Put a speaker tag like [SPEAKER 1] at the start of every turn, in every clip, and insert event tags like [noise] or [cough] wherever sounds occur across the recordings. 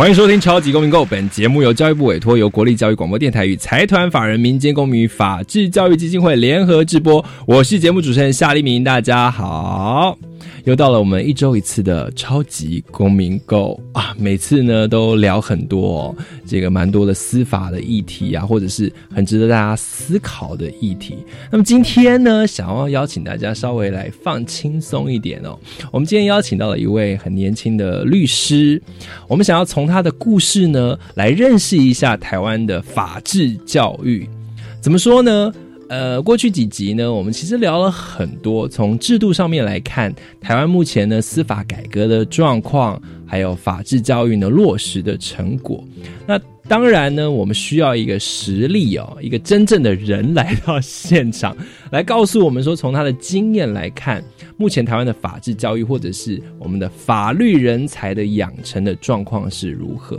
[SPEAKER 1] 欢迎收听《超级公民购》，本节目由教育部委托，由国立教育广播电台与财团法人民间公民与法治教育基金会联合制播。我是节目主持人夏立明，大家好。又到了我们一周一次的超级公民购啊！每次呢都聊很多这个蛮多的司法的议题啊，或者是很值得大家思考的议题。那么今天呢，想要邀请大家稍微来放轻松一点哦。我们今天邀请到了一位很年轻的律师，我们想要从他的故事呢来认识一下台湾的法治教育。怎么说呢？呃，过去几集呢，我们其实聊了很多，从制度上面来看，台湾目前呢司法改革的状况，还有法治教育呢落实的成果。那当然呢，我们需要一个实力哦，一个真正的人来到现场，来告诉我们说，从他的经验来看，目前台湾的法治教育或者是我们的法律人才的养成的状况是如何。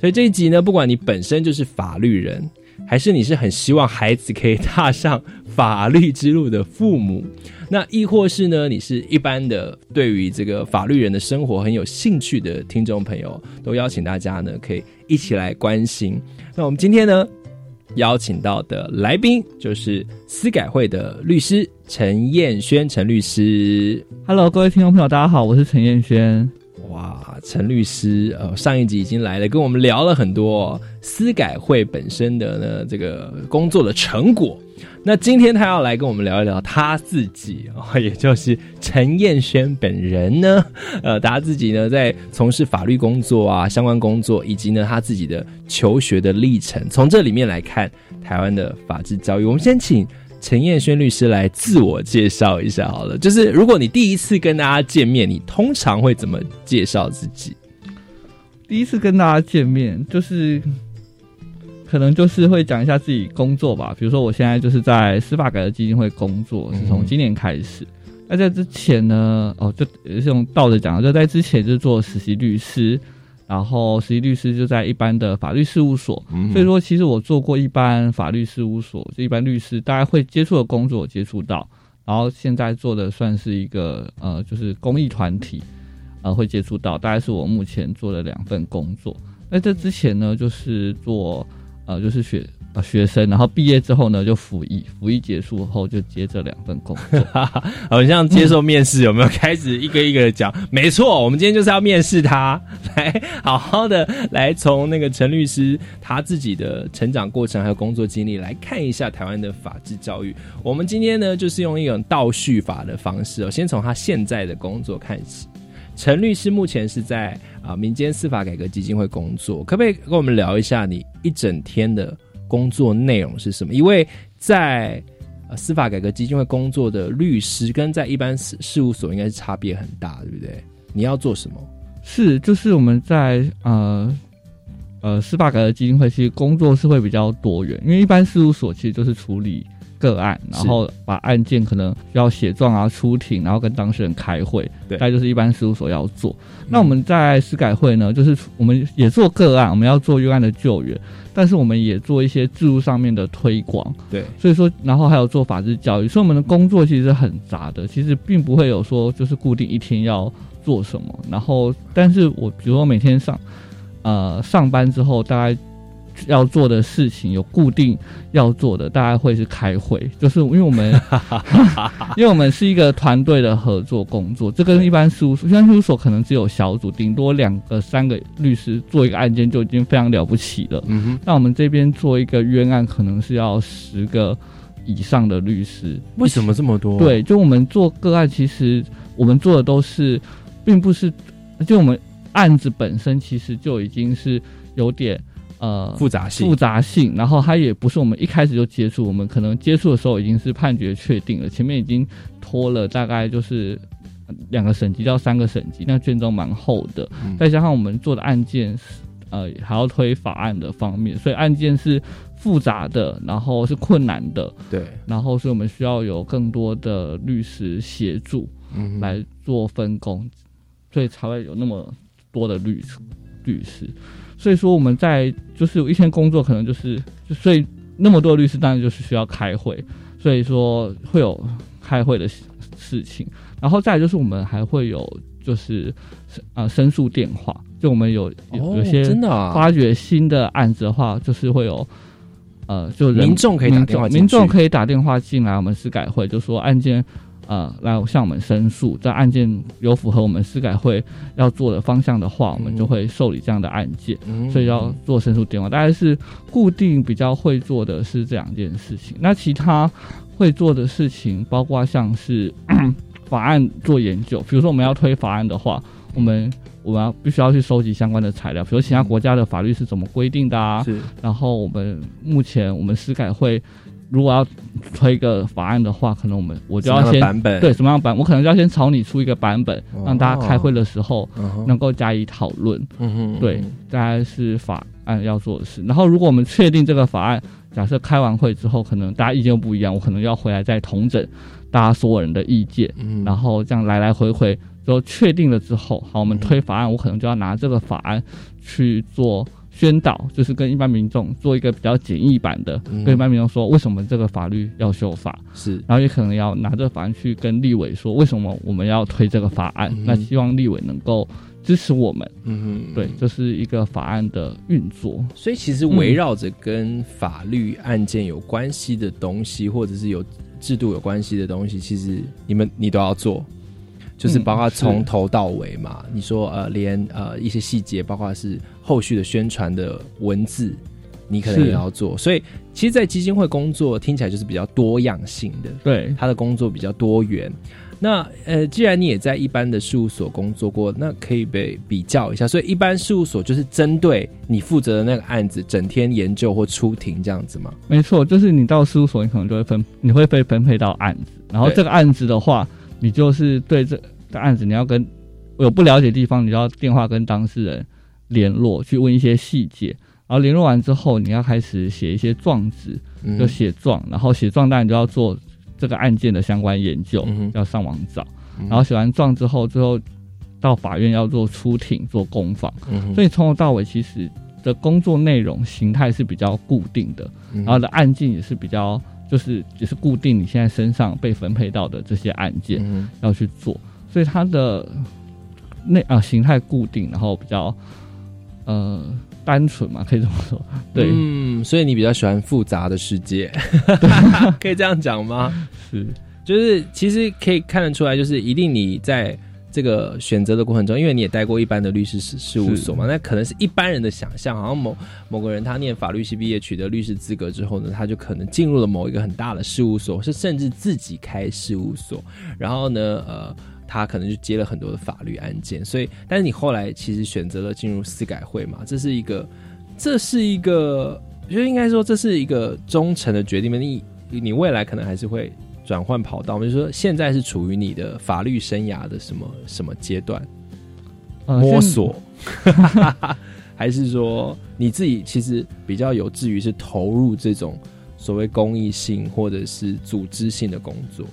[SPEAKER 1] 所以这一集呢，不管你本身就是法律人。还是你是很希望孩子可以踏上法律之路的父母，那亦或是呢，你是一般的对于这个法律人的生活很有兴趣的听众朋友，都邀请大家呢可以一起来关心。那我们今天呢邀请到的来宾就是司改会的律师陈彦轩陈律师。
[SPEAKER 2] Hello，各位听众朋友，大家好，我是陈彦轩。
[SPEAKER 1] 啊，陈律师，呃，上一集已经来了，跟我们聊了很多司改会本身的呢这个工作的成果。那今天他要来跟我们聊一聊他自己啊，也就是陈彦轩本人呢，呃，他自己呢在从事法律工作啊相关工作，以及呢他自己的求学的历程。从这里面来看，台湾的法治教育，我们先请。陈彦轩律师来自我介绍一下好了，就是如果你第一次跟大家见面，你通常会怎么介绍自己？
[SPEAKER 2] 第一次跟大家见面，就是可能就是会讲一下自己工作吧，比如说我现在就是在司法改革基金会工作，是从今年开始。那在之前呢，哦，就也是用倒着讲，就在之前就是做实习律师。然后实习律师就在一般的法律事务所，所以说其实我做过一般法律事务所，就一般律师大家会接触的工作接触到，然后现在做的算是一个呃就是公益团体，呃会接触到，大概是我目前做的两份工作。那这之前呢就是做呃就是学。学生，然后毕业之后呢，就服役，服役结束后就接这两份工作。
[SPEAKER 1] 好像接受面试，有没有 [laughs] 开始一个一个的讲？没错，我们今天就是要面试他，来好好的来从那个陈律师他自己的成长过程还有工作经历来看一下台湾的法治教育。我们今天呢，就是用一种倒叙法的方式哦，先从他现在的工作看起。陈律师目前是在啊民间司法改革基金会工作，可不可以跟我们聊一下你一整天的？工作内容是什么？因为在司法改革基金会工作的律师，跟在一般事事务所应该是差别很大，对不对？你要做什么？
[SPEAKER 2] 是，就是我们在呃呃司法改革基金会，其实工作是会比较多元，因为一般事务所其实就是处理。个案，然后把案件可能要写状啊、出庭，然后跟当事人开会，
[SPEAKER 1] 对，
[SPEAKER 2] 概就是一般事务所要做。那我们在司改会呢，就是我们也做个案，我们要做冤案的救援，但是我们也做一些制度上面的推广，
[SPEAKER 1] 对。
[SPEAKER 2] 所以说，然后还有做法治教育，所以我们的工作其实很杂的，其实并不会有说就是固定一天要做什么。然后，但是我比如说每天上呃上班之后，大概。要做的事情有固定要做的，大概会是开会，就是因为我们，[laughs] 因为我们是一个团队的合作工作，这跟一般事务所，一般事务所可能只有小组，顶多两个、三个律师做一个案件就已经非常了不起了。嗯哼，那我们这边做一个冤案，可能是要十个以上的律师。
[SPEAKER 1] 为什么这么多？
[SPEAKER 2] 对，就我们做个案，其实我们做的都是，并不是，就我们案子本身其实就已经是有点。呃，
[SPEAKER 1] 复杂性，
[SPEAKER 2] 复杂性，然后它也不是我们一开始就接触，我们可能接触的时候已经是判决确定了，前面已经拖了大概就是两个省级到三个省级，那卷宗蛮厚的，再加上我们做的案件，呃还要推法案的方面，所以案件是复杂的，然后是困难的，
[SPEAKER 1] 对，
[SPEAKER 2] 然后所以我们需要有更多的律师协助
[SPEAKER 1] 嗯，
[SPEAKER 2] 来做分工，所以才会有那么多的律律师。所以说我们在就是有一天工作可能就是就所以那么多律师当然就是需要开会，所以说会有开会的事事情，然后再来就是我们还会有就是呃申诉电话，就我们有有些
[SPEAKER 1] 真的啊，
[SPEAKER 2] 发掘新的案子的话，就是会有呃，就人
[SPEAKER 1] 民众可以打电话
[SPEAKER 2] 民众可以打电话进来，我们司改会就说案件呃来向我们申诉，这案件有符合我们司改会要做的方向的话，我们就会受理这样的案件，
[SPEAKER 1] 嗯
[SPEAKER 2] 所以要做申诉电话。大概是固定比较会做的是这两件事情，那其他会做的事情包括像是 [coughs] 法案做研究，比如说我们要推法案的话，我们我们要必须要去收集相关的材料，比如其他国家的法律是怎么规定的啊，
[SPEAKER 1] 是
[SPEAKER 2] 然后我们目前我们司改会如果要推一个法案的话，可能我们我就要先
[SPEAKER 1] 版本？
[SPEAKER 2] 对什么样的版，我可能就要先草拟出一个版本，
[SPEAKER 1] 哦。
[SPEAKER 2] 让大家开会的时候能够加以讨论。
[SPEAKER 1] 嗯哼
[SPEAKER 2] 对，大概是法案要做的事。然后如果我们确定这个法案，假设开完会之后，可能大家意见又不一样，我可能要回来再统整大家所有人的意见，
[SPEAKER 1] 嗯
[SPEAKER 2] 然后这样来来回回都确定了之后，好，我们推法案，我可能就要拿这个法案去做宣导，就是跟一般民众做一个比较简易版的，
[SPEAKER 1] 嗯。
[SPEAKER 2] 跟一般民众说为什么这个法律要修法，
[SPEAKER 1] 是。
[SPEAKER 2] 然后也可能要拿这个法案去跟立委说为什么我们要推这个法案，
[SPEAKER 1] 嗯
[SPEAKER 2] 那希望立委能够支持我们。
[SPEAKER 1] 嗯哼。
[SPEAKER 2] 对，这是一个法案的运作。
[SPEAKER 1] 所以其实围绕着跟法律案件有关系的东西，或者是有制度有关系的东西，其实你们你都要做，就是
[SPEAKER 2] 嗯
[SPEAKER 1] 包括从头到尾嘛。你说呃，连呃一些细节，包括是后续的宣传的文字，你可能也要做。所以其实，在基金会工作听起来就是比较多样性的，
[SPEAKER 2] 对，
[SPEAKER 1] 他的工作比较多元。那呃，既然你也在一般的事务所工作过，那可以被比较一下。所以一般事务所就是针对你负责的那个案子，整天研究或出庭这样子吗？
[SPEAKER 2] 没错，就是你到事务所，你可能就会分，你会被分配到案子，然后这个案子的话，你就是对这个案子，你要跟有不了解的地方，你就要电话跟当事人联络，去问一些细节。然后联络完之后，你要开始写一些状纸，
[SPEAKER 1] 嗯
[SPEAKER 2] 就写状，然后写状当然就要做这个案件的相关研究，
[SPEAKER 1] 嗯
[SPEAKER 2] 要上网找。
[SPEAKER 1] 嗯
[SPEAKER 2] 然后写完状之后，最后到法院要做出庭、做公访。
[SPEAKER 1] 嗯
[SPEAKER 2] 所以从头到尾其实的工作内容形态是比较固定的，
[SPEAKER 1] 嗯
[SPEAKER 2] 然后的案件也是比较就是只是固定你现在身上被分配到的这些案件
[SPEAKER 1] 嗯
[SPEAKER 2] 要去做，所以它的内啊形态固定，然后比较呃单纯嘛，可以这么说。对，
[SPEAKER 1] 嗯，所以你比较喜欢复杂的世界，[laughs] 可以这样讲吗？
[SPEAKER 2] 是
[SPEAKER 1] 就是其实可以看得出来，就是一定你在这个选择的过程中，因为你也待过一般的律师事事务所嘛，那可能是一般人的想象，好像某某个人他念法律系毕业，取得律师资格之后呢，他就可能进入了某一个很大的事务所，是甚至自己开事务所，然后呢，呃。他可能就接了很多的法律案件，所以，但是你后来其实选择了进入司改会嘛，这是一个，这是一个，我觉得应该说这是一个忠诚的决定嘛。你你未来可能还是会转换跑道，就是说现在是处于你的法律生涯的什么什么阶段？
[SPEAKER 2] 呃
[SPEAKER 1] 摸索，[laughs] 还是说你自己其实比较有志于是投入这种所谓公益性或者是组织性的工作？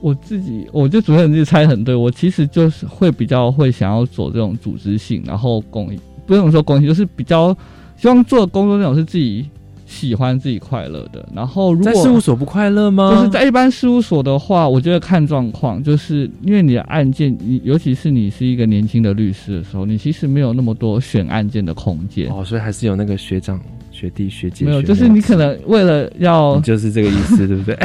[SPEAKER 2] 我自己，我觉得主持人自己猜很对。我其实就是会比较会想要走这种组织性，然后公益，不用说公益，就是比较希望做的工作内容是自己喜欢、自己快乐的。然后如
[SPEAKER 1] 在
[SPEAKER 2] 果
[SPEAKER 1] 事务所不快乐吗？
[SPEAKER 2] 就是在一般事务所的话，我觉得看状况，就是因为你的案件，你尤其是你是一个年轻的律师的时候，你其实没有那么多选案件的空间。
[SPEAKER 1] 哦，所以还是有那个学长、学弟、学姐，
[SPEAKER 2] 没有，就是你可能为了要
[SPEAKER 1] 就是这个意思，对不对？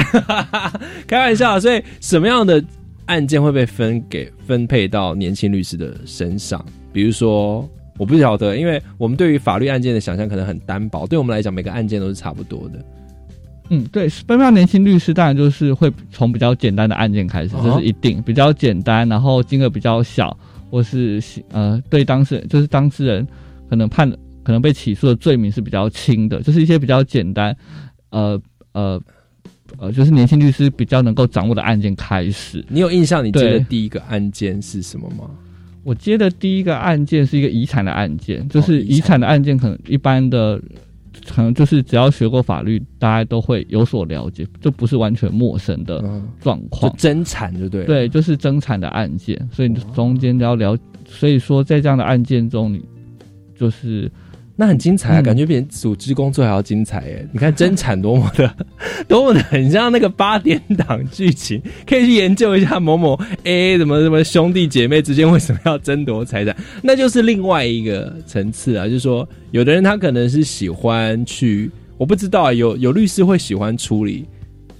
[SPEAKER 1] [laughs] 开玩笑，所以什么样的案件会被分给分配到年轻律师的身上？比如说，我不晓得，因为我们对于法律案件的想象可能很单薄，对我们来讲，每个案件都是差不多的。
[SPEAKER 2] 嗯，对，分配到年轻律师，当然就是会从比较简单的案件开始，
[SPEAKER 1] 哦
[SPEAKER 2] 这是一定比较简单，然后金额比较小，或是呃对当事人就是当事人可能判可能被起诉的罪名是比较轻的，就是一些比较简单，呃呃呃，就是年轻律师比较能够掌握的案件开始。
[SPEAKER 1] 你有印象？你接的第一个案件是什么吗？
[SPEAKER 2] 我接的第一个案件是一个遗产的案件，就是
[SPEAKER 1] 遗产
[SPEAKER 2] 的案件，可能一般的，可能就是只要学过法律，大家都会有所了解，就不是完全陌生的状况
[SPEAKER 1] 就
[SPEAKER 2] 况。
[SPEAKER 1] 争产就对。
[SPEAKER 2] 对，就是争产的案件，所以你中间要了，所以说在这样的案件中，你就是
[SPEAKER 1] 那很精彩啊，
[SPEAKER 2] 嗯
[SPEAKER 1] 感觉比组织工作还要精彩耶！你看争产多么的，[laughs] 多么的很像那个八点档剧情，可以去研究一下某某 A 什么什么兄弟姐妹之间为什么要争夺财产，那就是另外一个层次啊。就是说，有的人他可能是喜欢去，我不知道啊，有有律师会喜欢处理。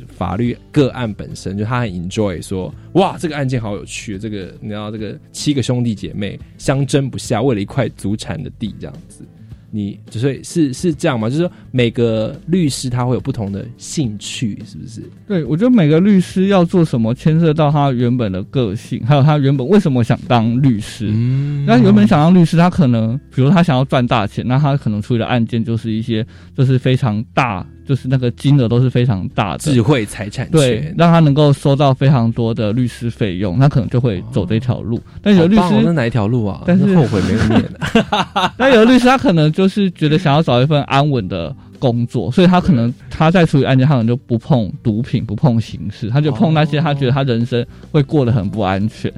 [SPEAKER 1] 法律个案本身就他很 enjoy 说哇这个案件好有趣，这个你知道这个七个兄弟姐妹相争不下，为了一块祖产的地这样子，你所以是是这样吗？就是说每个律师他会有不同的兴趣，是不是？
[SPEAKER 2] 对我觉得每个律师要做什么，牵涉到他原本的个性，还有他原本为什么想当律师。
[SPEAKER 1] 嗯
[SPEAKER 2] 那原本想当律师，他可能，比如他想要赚大钱，那他可能处理的案件就是一些，就是非常大，就是那个金额都是非常大的，
[SPEAKER 1] 智慧财产
[SPEAKER 2] 对
[SPEAKER 1] 权，，
[SPEAKER 2] 让他能够收到非常多的律师费用，他可能就会走这条路。但有的律师，
[SPEAKER 1] 哪一条路啊？
[SPEAKER 2] 但是
[SPEAKER 1] 那后悔没有念啊。[laughs]
[SPEAKER 2] 但有的律师他可能就是觉得想要找一份安稳的工作，所以他可能他在处理案件，他可能就不碰毒品，不碰刑事，他就碰那些他觉得他人生会过得很不安全。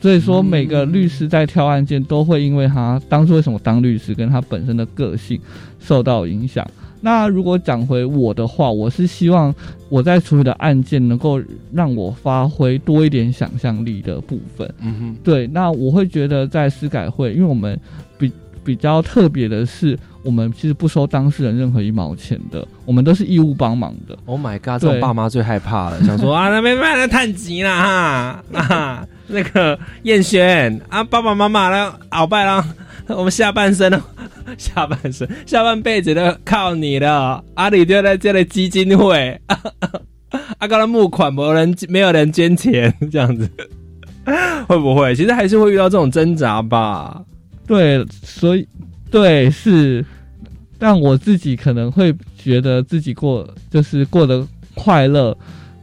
[SPEAKER 2] 所以说，每个律师在挑案件都会因为他当初为什么当律师，跟他本身的个性受到影响。那如果讲回我的话，我是希望我在处理的案件能够让我发挥多一点想象力的部分。
[SPEAKER 1] 嗯哼，
[SPEAKER 2] 对，那我会觉得在司改会，因为我们比比较特别的是，我们其实不收当事人任何一毛钱的，我们都是义务帮忙的。
[SPEAKER 1] Oh my god！这种
[SPEAKER 2] 对
[SPEAKER 1] 爸妈最害怕了，想说啊，那没办法，探急啦哈啊，那个燕轩啊，爸爸妈妈呢，鳌拜啦，[laughs] 我们下半生呢，[laughs] 下半生下半辈子都靠你了，阿里就在这里基金会，阿，[laughs] 刚的募款没人没有人捐钱，这样子。会不会？其实还是会遇到这种挣扎吧。
[SPEAKER 2] 对，所以对是，但我自己可能会觉得自己过就是过得快乐，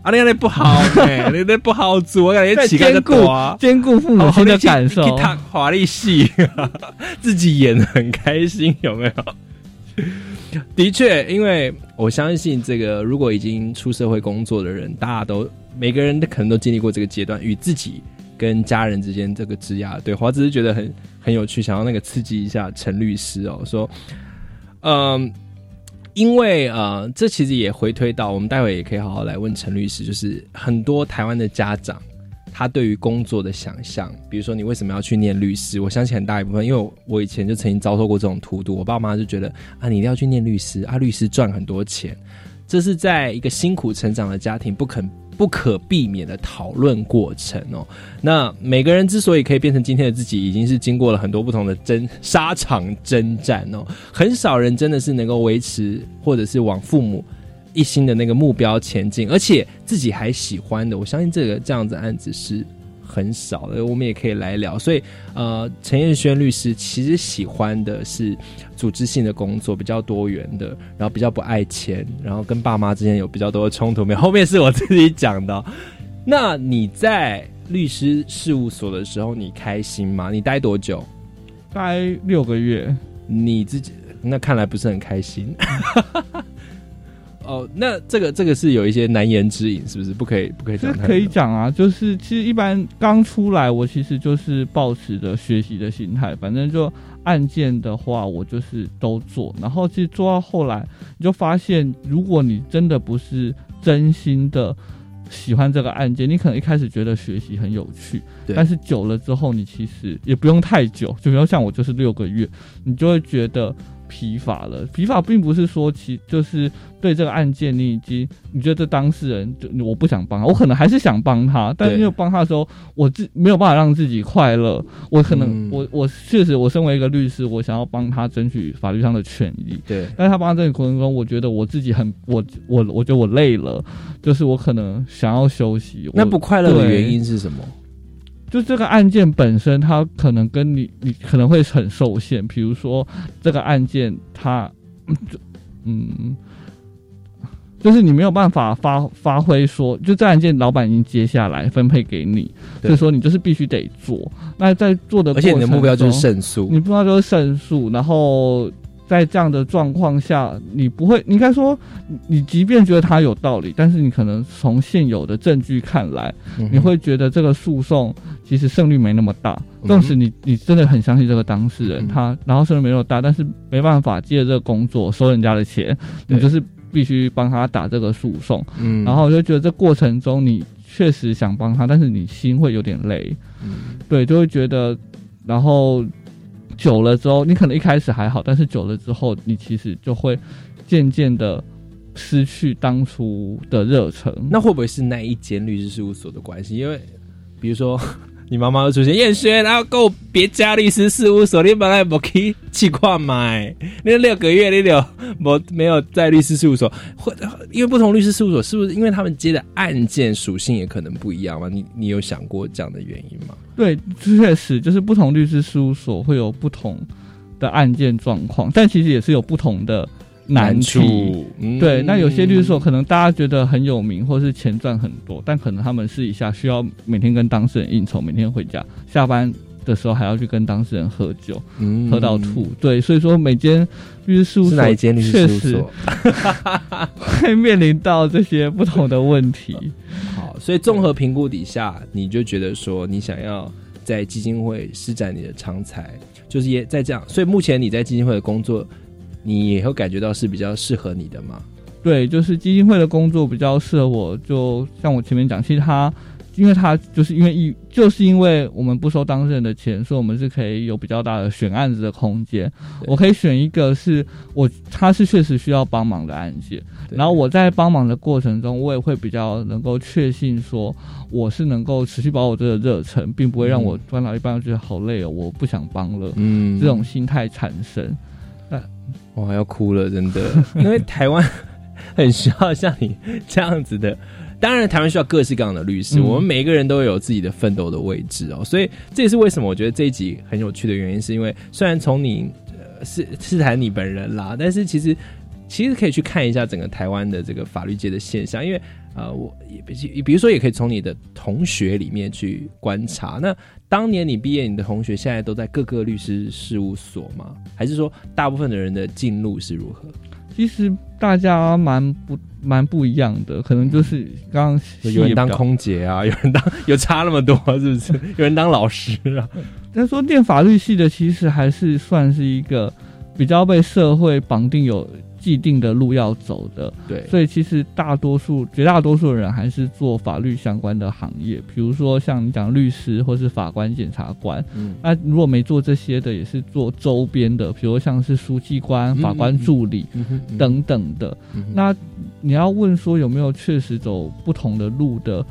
[SPEAKER 1] 啊，你那不好 [laughs] 哎，你那不好做，我感觉
[SPEAKER 2] 在
[SPEAKER 1] 乞丐个
[SPEAKER 2] 兼顾
[SPEAKER 1] 多。
[SPEAKER 2] 兼顾父母亲的感受。
[SPEAKER 1] 去看华丽戏，[laughs] 自己演的很开心，有没有？的确，因为我相信这个，如果已经出社会工作的人，大家都每个人都可能都经历过这个阶段，与自己跟家人之间这个枝桠对话，只是觉得很很有趣，想要那个刺激一下陈律师哦，说，嗯。因为呃，这其实也回推到我们待会也可以好好来问陈律师，就是很多台湾的家长，他对于工作的想象，比如说你为什么要去念律师？我相信很大一部分，因为我以前就曾经遭受过这种荼毒，我爸妈就觉得啊，你一定要去念律师啊，律师赚很多钱，这是在一个辛苦成长的家庭不肯不可避免的讨论过程哦。那每个人之所以可以变成今天的自己，已经是经过了很多不同的征沙场征战哦。很少人真的是能够维持，或者是往父母一心的那个目标前进，而且自己还喜欢的。我相信这个这样子案子是很少的，我们也可以来聊。所以，呃，陈彦轩律师其实喜欢的是组织性的工作，比较多元的，然后比较不爱钱，然后跟爸妈之间有比较多的冲突。没有，后面是我自己讲的哦。那你在律师事务所的时候，你开心吗？你待多久？
[SPEAKER 2] 待六个月，
[SPEAKER 1] 你自己那看来不是很开心。哦，那这个这个是有一些难言之隐，是不是？不可以不可以讲？
[SPEAKER 2] 这可以讲啊，就是其实一般刚出来，我其实就是抱持着学习的心态，反正就案件的话，我就是都做，然后其实做到后来，你就发现，如果你真的不是真心的喜欢这个案件，你可能一开始觉得学习很有趣，但是久了之后，你其实也不用太久，就比如像我就是六个月，你就会觉得。疲乏了，疲乏并不是说其就是对这个案件你已经你觉得当事人就我不想帮他，我可能还是想帮他，但是
[SPEAKER 1] 对
[SPEAKER 2] 因为帮他的时候，我自没有办法让自己快乐，我可能、
[SPEAKER 1] 嗯。
[SPEAKER 2] 我我确实我身为一个律师，我想要帮他争取法律上的权益，
[SPEAKER 1] 对，
[SPEAKER 2] 但是他帮他争取过程中，我觉得我自己很我我我觉得我累了，就是我可能想要休息，
[SPEAKER 1] 那不快乐的原因是什么？
[SPEAKER 2] 就这个案件本身，它可能跟你你可能会很受限。比如说这个案件它，嗯就嗯，就是你没有办法发发挥说，就这案件老板已经接下来分配给你，
[SPEAKER 1] 对
[SPEAKER 2] 所以说你就是必须得做。那在做的过
[SPEAKER 1] 而且你的目标就是胜诉
[SPEAKER 2] 你，不知道就是胜诉，然后在这样的状况下，你不会，你应该说，你你即便觉得他有道理，但是你可能从现有的证据看来，
[SPEAKER 1] 嗯
[SPEAKER 2] 你会觉得这个诉讼其实胜率没那么大。
[SPEAKER 1] 嗯
[SPEAKER 2] 纵使你你真的很相信这个当事人，
[SPEAKER 1] 嗯
[SPEAKER 2] 他然后胜率没那么大，但是没办法借这个工作收人家的钱，你就是必须帮他打这个诉讼。
[SPEAKER 1] 嗯
[SPEAKER 2] 然后我就觉得这过程中你确实想帮他，但是你心会有点累。
[SPEAKER 1] 嗯
[SPEAKER 2] 对，就会觉得，然后久了之后，你可能一开始还好，但是久了之后，你其实就会渐渐的失去当初的热忱。
[SPEAKER 1] 那会不会是那一间律师事务所的关系？因为比如说。你妈妈会出现燕轩，然后够别家律师事务所，你本来不去去看买，那六个月你就没没有在律师事务所，或因为不同律师事务所是不是因为他们接的案件属性也可能不一样嘛？你你有想过这样的原因吗？
[SPEAKER 2] 对，确实就是不同律师事务所会有不同的案件状况，但其实也是有不同的难题。
[SPEAKER 1] 处，嗯
[SPEAKER 2] 对，那有些律师所可能大家觉得很有名，或是钱赚很多，但可能他们私底下需要每天跟当事人应酬，每天回家下班的时候还要去跟当事人喝酒，
[SPEAKER 1] 嗯
[SPEAKER 2] 喝到吐。对，所以说每间律师事务所
[SPEAKER 1] 哪一间律师
[SPEAKER 2] 确实
[SPEAKER 1] 所？
[SPEAKER 2] 会面临到这些不同的问题。
[SPEAKER 1] 好，所以综合评估底下，你就觉得说，你想要在基金会施展你的长才，就是也在这样。所以目前你在基金会的工作，你也会感觉到是比较适合你的吗？
[SPEAKER 2] 对，就是基金会的工作比较适合我，就像我前面讲，其实他。因为他就是因为一就是因为我们不收当事人的钱，所以我们是可以有比较大的选案子的空间。我可以选一个是我他是确实需要帮忙的案件，然后我在帮忙的过程中，我也会比较能够确信说我是能够持续把我这个热忱，并不会让我
[SPEAKER 1] 嗯
[SPEAKER 2] 帮到一半觉得好累哦，我不想帮了、
[SPEAKER 1] 嗯
[SPEAKER 2] 这种心态产生。
[SPEAKER 1] 哇要哭了，真的，[laughs] 因为台湾很需要像你这样子的。当然，台湾需要各式各样的律师，
[SPEAKER 2] 嗯
[SPEAKER 1] 我们每一个人都有自己的奋斗的位置哦，所以这也是为什么我觉得这一集很有趣的原因，是因为虽然从你呃是是谈你本人啦，但是其实其实可以去看一下整个台湾的这个法律界的现象，因为呃，我也比比如说也可以从你的同学里面去观察。那当年你毕业，你的同学现在都在各个律师事务所吗？还是说大部分的人的进路是如何？
[SPEAKER 2] 其实大家蛮不蛮不一样的，可能就是刚刚
[SPEAKER 1] 有人当空姐啊，有人当有差那么多，是不是？有人当老师啊？[laughs]
[SPEAKER 2] 但说念法律系的，其实还是算是一个比较被社会绑定有既定的路要走的，
[SPEAKER 1] 对，
[SPEAKER 2] 所以其实大多数绝大多数人还是做法律相关的行业，比如说像你讲律师或是法官、检察官。
[SPEAKER 1] 嗯，
[SPEAKER 2] 那如果没做这些的，也是做周边的，比如像是书记官、
[SPEAKER 1] 嗯
[SPEAKER 2] 法官助理等等的。
[SPEAKER 1] 嗯
[SPEAKER 2] 那你要问说有没有确实走不同的路的？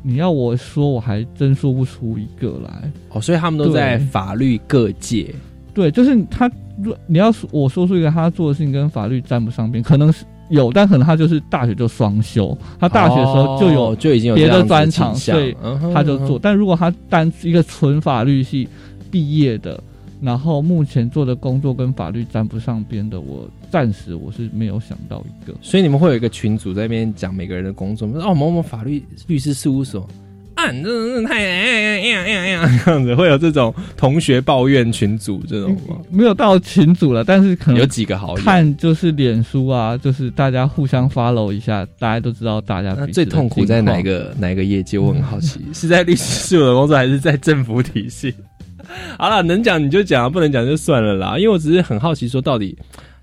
[SPEAKER 2] 你要我说，我还真说不出一个来。
[SPEAKER 1] 哦，所以他们都在法律各界。
[SPEAKER 2] 对，就是他，如你要说我说出一个他做的事情跟法律沾不上边，可能是有，但可能他就是大学就双修，他大学的时候就有
[SPEAKER 1] 哦就已经有
[SPEAKER 2] 别的专长
[SPEAKER 1] 倾向
[SPEAKER 2] 所以他就做。但如果他单一个纯法律系毕业的，然后目前做的工作跟法律沾不上边的，我暂时我是没有想到一个。
[SPEAKER 1] 所以你们会有一个群组在那边讲每个人的工作，哦，某某法律律师事务所。啊，你这这太呀呀呀呀这样子，会有这种同学抱怨群组这种吗？
[SPEAKER 2] 没有到群组了，但是可能有
[SPEAKER 1] 几个好友？
[SPEAKER 2] 看就是脸书啊，就是大家互相 follow 一下，大家都知道大家
[SPEAKER 1] 那最痛苦在哪一个哪一个业界？我很好奇，是在律师事务所工作，还是在政府体系？好了，能讲你就讲，不能讲就算了啦。因为我只是很好奇，说到底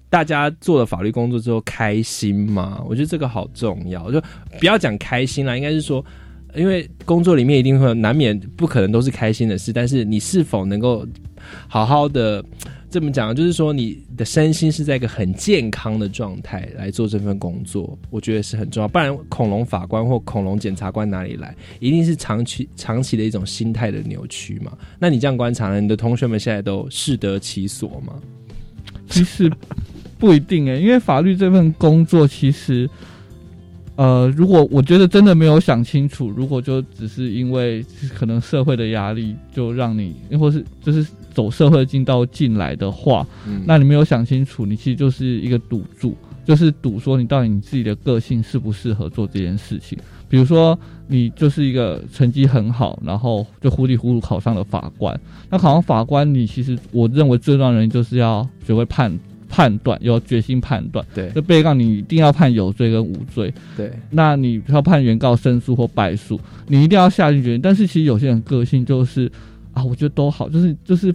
[SPEAKER 1] 大家做了法律工作之后开心吗？我觉得这个好重要。就不要讲开心啦，应该是说，因为工作里面一定会难免不可能都是开心的事，但是你是否能够好好的这么讲，就是说你的身心是在一个很健康的状态来做这份工作，我觉得是很重要。不然恐龙法官或恐龙检察官哪里来？一定是长期长期的一种心态的扭曲嘛。那你这样观察呢？你的同学们现在都适得其所吗？
[SPEAKER 2] 其实不一定诶、因为法律这份工作其实，呃，如果我觉得真的没有想清楚，如果就只是因为可能社会的压力，就让你或是就是走社会进道进来的话，
[SPEAKER 1] 嗯
[SPEAKER 2] 那你没有想清楚，你其实就是一个赌注。就是赌说你到底你自己的个性适不适合做这件事情。比如说你就是一个成绩很好，然后就糊里糊涂考上了法官。那考上法官，你其实我认为最重要的人就是要学会判判断，有决心判断。
[SPEAKER 1] 对
[SPEAKER 2] 就被告你一定要判有罪跟无罪。
[SPEAKER 1] 对，
[SPEAKER 2] 那你要判原告胜诉或败诉，你一定要下定决心。但是其实有些人个性就是啊，我觉得都好，就是就是，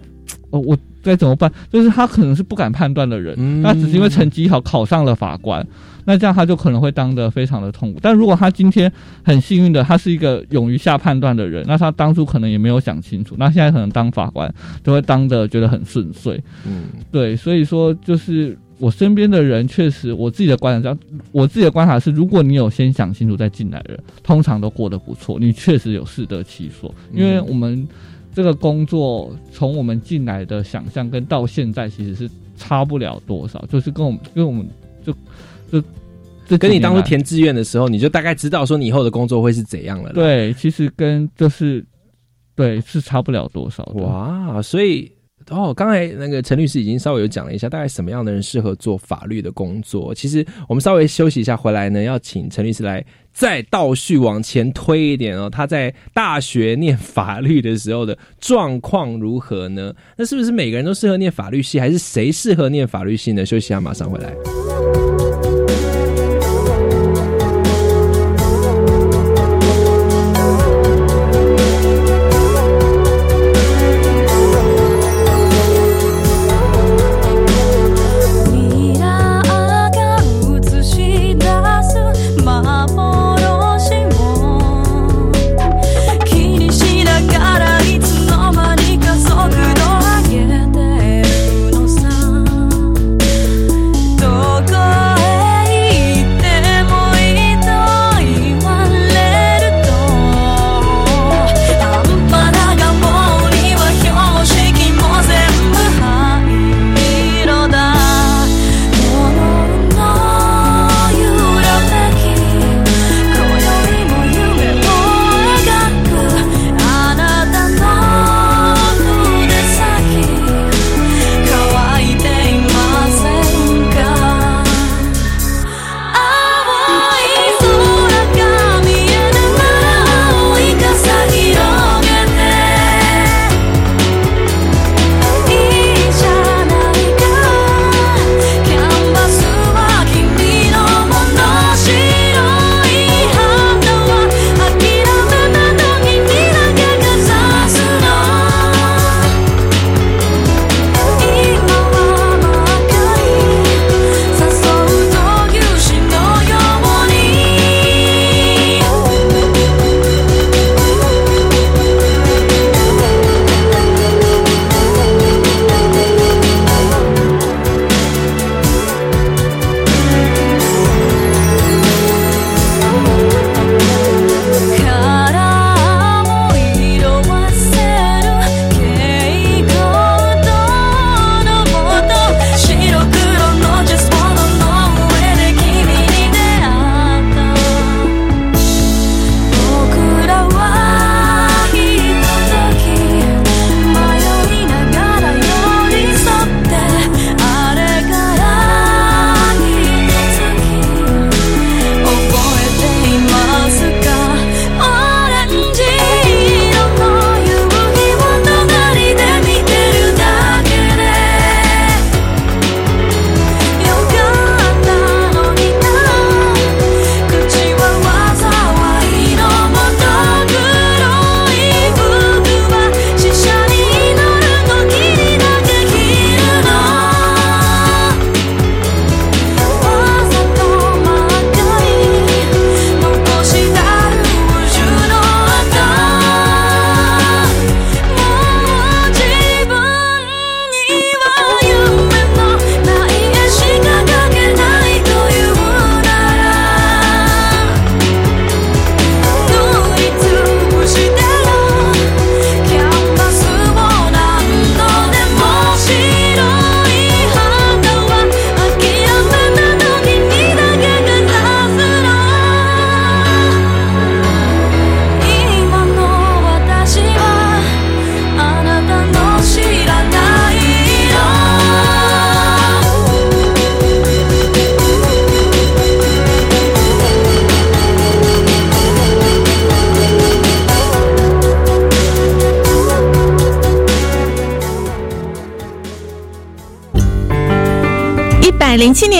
[SPEAKER 2] 哦，我该怎么办？就是他可能是不敢判断的人，
[SPEAKER 1] 嗯
[SPEAKER 2] 那只是因为成绩好考上了法官，那这样他就可能会当得非常的痛苦。但如果他今天很幸运的，他是一个勇于下判断的人，那他当初可能也没有想清楚，那现在可能当法官就会当的觉得很顺遂。
[SPEAKER 1] 嗯
[SPEAKER 2] 对，所以说就是我身边的人，确实我自己的观察，我自己的观察是，如果你有先想清楚再进来的人，通常都过得不错，你确实有适得其所，因为
[SPEAKER 1] 嗯
[SPEAKER 2] 我们这个工作从我们进来的想象跟到现在其实是差不了多少，就是跟我们跟我们就就这
[SPEAKER 1] 跟你当初填志愿的时候，你就大概知道说你以后的工作会是怎样了。
[SPEAKER 2] 对，其实跟就是对是差不了多少的。
[SPEAKER 1] 哇，所以哦，刚才那个陈律师已经稍微有讲了一下，大概什么样的人适合做法律的工作。其实我们稍微休息一下，回来呢，要请陈律师来再倒叙往前推一点哦。他在大学念法律的时候的状况如何呢？那是不是每个人都适合念法律系，还是谁适合念法律系呢？休息一下，马上回来。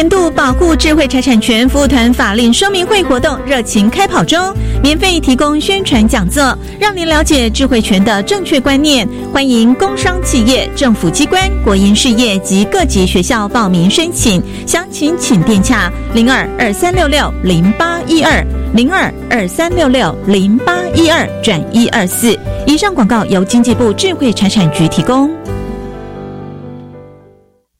[SPEAKER 3] 年度保护智慧财产权服务团法令说明会活动热情开跑中，免费提供宣传讲座，让您了解智慧权的正确观念。欢迎工商企业、政府机关、国营事业及各级学校报名申请，详情请电洽零二二三六六零八一二零二二三六六零八一二转一二四。以上广告由经济部智慧财产局提供。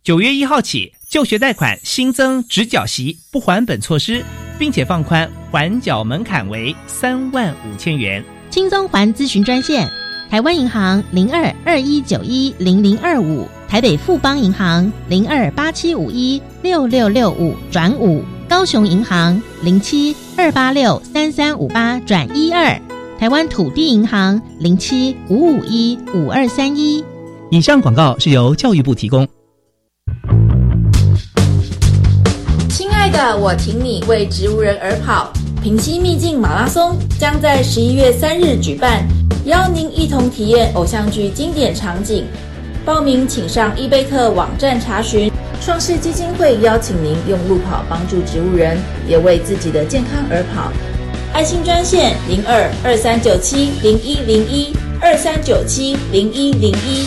[SPEAKER 4] 九月一号起，就学贷款新增直缴息不还本措施，并且放宽还缴门槛为三万五千元。
[SPEAKER 5] 轻松还咨询专线：台湾银行零二二一九一零零二五，台北富邦银行零二八七五一六六六五转五，高雄银行零七二八六三三五八转一二，台湾土地银行零七五五一五二三一。
[SPEAKER 4] 以上广告是由教育部提供。
[SPEAKER 6] 我请你为植物人而跑。平溪秘境马拉松将在十一月三日举办，邀您一同体验偶像剧经典场景。报名请上伊贝特网站查询。创世基金会邀请您用路跑帮助植物人，也为自己的健康而跑。爱心专线零二二三九七零一零一二三九七零一零一。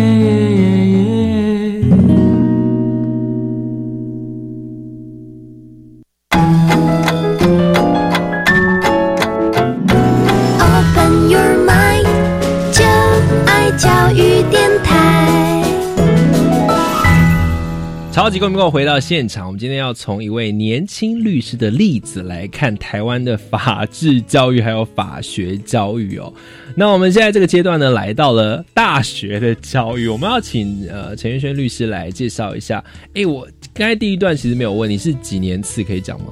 [SPEAKER 1] 级公民购回到现场，我们今天要从一位年轻律师的例子来看台湾的法治教育还有法学教育哦。那我们现在这个阶段呢，来到了大学的教育，我们要请呃陈月轩律师来介绍一下。哎，我刚才第一段其实没有问你是几年次，可以讲吗？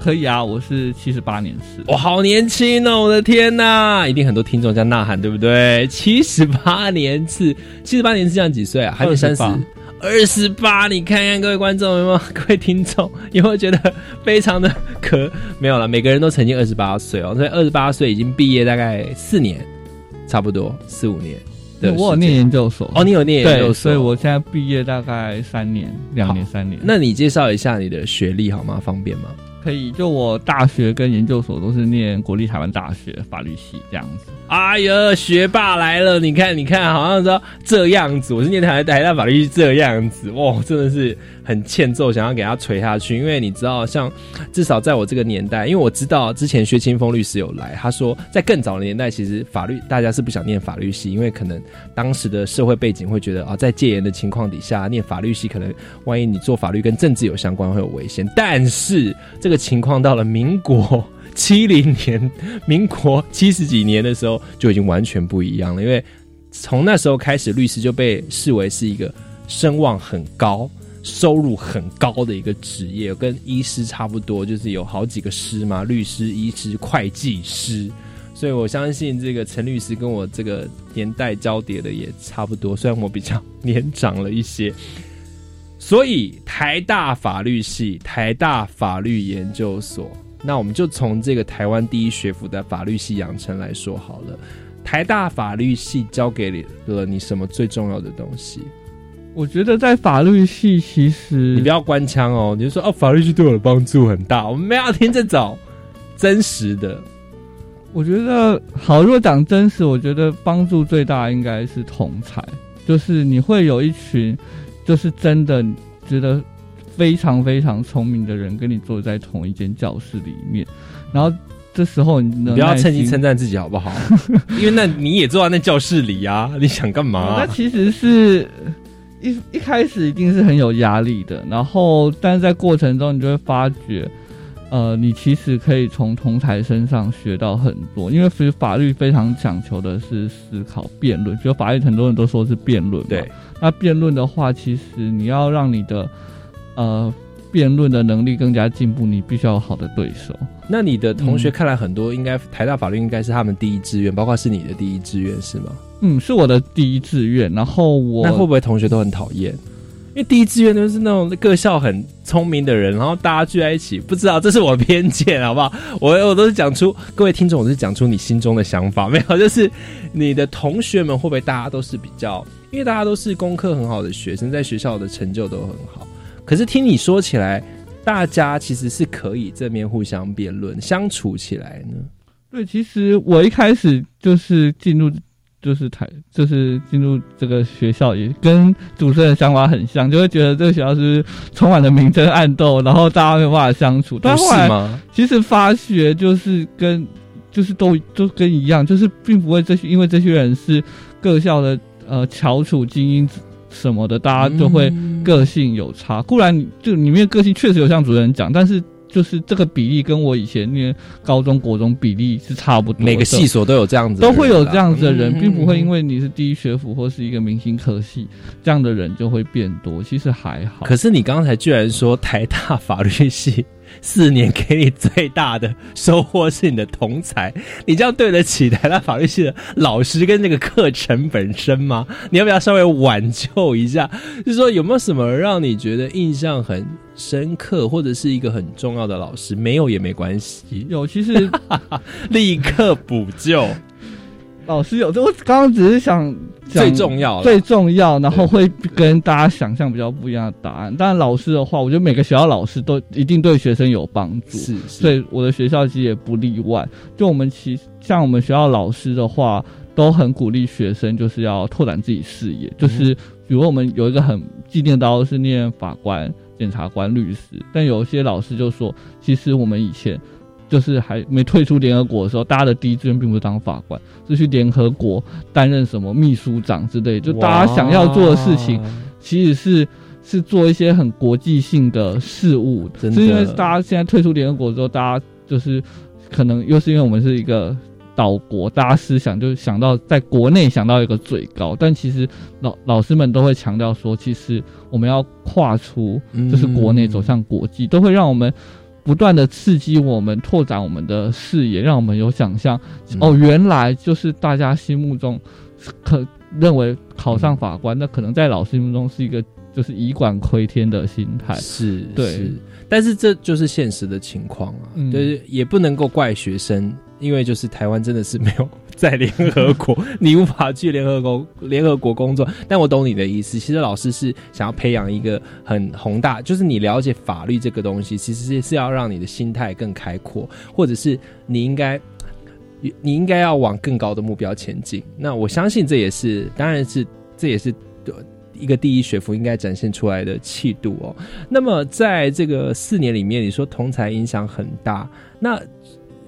[SPEAKER 2] 可以啊，我是七十八年次。
[SPEAKER 1] 我好年轻哦！我的天呐，一定很多听众在呐喊，对不对？七十八年次，七十八年次这样几岁啊？还有三十
[SPEAKER 2] 28。
[SPEAKER 1] 二十八，你看看各位观众有没有？[laughs] 各位听众有没有觉得非常的可？[laughs] 没有了，每个人都曾经二十八岁哦，所以二十八岁已经毕业大概四年，差不多四五年对。
[SPEAKER 2] 我有念研究所
[SPEAKER 1] 哦，你有念研究，所，
[SPEAKER 2] 所以我现在毕业大概三年，两年三年。
[SPEAKER 1] 那你介绍一下你的学历好吗？方便吗？
[SPEAKER 2] 可以，就我大学跟研究所都是念国立台湾大学法律系这样子。
[SPEAKER 1] 哎呀，学霸来了！你看，你看，好像说这样子，我是念台台大法律系这样子，哇，真的是很欠揍，想要给他锤下去。因为你知道，像至少在我这个年代，因为我知道之前薛清风律师有来，他说在更早的年代，其实法律大家是不想念法律系，因为可能当时的社会背景会觉得啊，在戒严的情况底下，念法律系可能万一你做法律跟政治有相关会有危险。但是这个情况到了民国。七零年，民国七十几年的时候就已经完全不一样了，因为从那时候开始，律师就被视为是一个声望很高、收入很高的一个职业，跟医师差不多，就是有好几个师嘛，律师、医师、会计师。所以我相信这个陈律师跟我这个年代交叠的也差不多，虽然我比较 [laughs] 年长了一些。所以台大法律系、台大法律研究所。那我们就从这个台湾第一学府的法律系养成来说好了。台大法律系教给了你什么最重要的东西？
[SPEAKER 2] 我觉得在法律系，其实
[SPEAKER 1] 你不要官腔哦，你就说哦，法律系对我的帮助很大。我们没有要听这种真实的。
[SPEAKER 2] 我觉得好，如果讲真实，我觉得帮助最大应该是同才，就是你会有一群，就是真的觉得非常非常聪明的人跟你坐在同一间教室里面，然后这时候你
[SPEAKER 1] 你不要趁机称赞自己好不好？[laughs] 因为那你也坐在那教室里啊，你想干嘛、啊？[laughs]
[SPEAKER 2] 那其实是一一开始一定是很有压力的，然后但是在过程中你就会发觉。呃，你其实可以从同台身上学到很多，因为其实法律非常讲求的是思考、辩论。就法律很多人都说是辩论嘛，
[SPEAKER 1] 对。
[SPEAKER 2] 那辩论的话，其实你要让你的呃辩论的能力更加进步，你必须要有好的对手。
[SPEAKER 1] 那你的同学
[SPEAKER 2] 嗯
[SPEAKER 1] 看来很多，应该台大法律应该是他们第一志愿，包括是你的第一志愿是吗？
[SPEAKER 2] 嗯，是我的第一志愿。然后我
[SPEAKER 1] 那会不会同学都很讨厌？因为第一志愿都是那种各校很聪明的人，然后大家聚在一起，不知道这是我的偏见，好不好？我我都是讲出各位听众，我都是讲出你心中的想法，没有，就是你的同学们会不会大家都是比较，因为大家都是功课很好的学生，在学校的成就都很好，可是听你说起来，大家其实是可以正面互相辩论、相处起来呢。
[SPEAKER 2] 对，其实我一开始就是进入，就是台，就是进入这个学校，也跟主持人的想法很像，就会觉得这个学校是充满了明争暗斗，然后大家没有办法相处。但
[SPEAKER 1] 不
[SPEAKER 2] 后来
[SPEAKER 1] 是吗？
[SPEAKER 2] 其实发学就是跟就是都都跟一样，就是并不会这些，因为这些人是各校的呃翘楚精英什么的，大家就会
[SPEAKER 1] 嗯
[SPEAKER 2] 个性有差。固然你就里面个性确实有像主持人讲，但是就是这个比例跟我以前念高中国中比例是差不多的，
[SPEAKER 1] 每个系所都有这样子
[SPEAKER 2] 都会有这样子的人，
[SPEAKER 1] 嗯
[SPEAKER 2] 并不会因为你是第一学府或是一个明星科系，这样的人就会变多。其实还好。
[SPEAKER 1] 可是你刚才居然说台大法律系四年给你最大的收获是你的同才，你这样对得起台大法律系的老师跟这个课程本身吗？你要不要稍微挽救一下？就是说有没有什么让你觉得印象很深刻，或者是一个很重要的老师？没有也没关系，
[SPEAKER 2] 有，其实 [laughs]
[SPEAKER 1] 立刻补救
[SPEAKER 2] 老师有这，我刚刚只是想讲
[SPEAKER 1] 最重要。
[SPEAKER 2] 最重要，然后会跟大家想象比较不一样的答案。但，老师的话，我觉得每个学校老师都一定对学生有帮助，
[SPEAKER 1] 是
[SPEAKER 2] 所，以我的学校其实也不例外。就我们其像我们学校老师的话，都很鼓励学生就是要拓展自己视野。就是比如我们有一个很纪念刀是念法官、检察官、律师，但有一些老师就说，其实我们以前。就是还没退出联合国的时候，大家的第一志愿并不是当法官，是去联合国担任什么秘书长之类，就大家想要做的事情，其实是是做一些很国际性的事物，是因为大家现在退出联合国之后，大家就是可能又是因为我们是一个岛国，大家思想就想到在国内想到一个最高，但其实老老师们都会强调说，其实我们要跨出就是国内走向国际，都会让我们。不断的刺激我们，拓展我们的视野，让我们有想象。
[SPEAKER 1] 嗯
[SPEAKER 2] 哦，原来就是大家心目中可认为考上法官，那可能在老师心目中是一个就是以管窥天的心态。
[SPEAKER 1] 是，
[SPEAKER 2] 对
[SPEAKER 1] 是，但是这就是现实的情况啊，
[SPEAKER 2] 嗯
[SPEAKER 1] 对，也不能够怪学生，因为就是台湾真的是没有在联合国，[laughs] 你无法去联合国联合国工作。但我懂你的意思，其实老师是想要培养一个很宏大，就是你了解法律这个东西，其实是要让你的心态更开阔，或者是你应该。你应该要往更高的目标前进。那我相信这也是，当然是这也是一个第一学府应该展现出来的气度哦。那么在这个四年里面，你说同才影响很大，那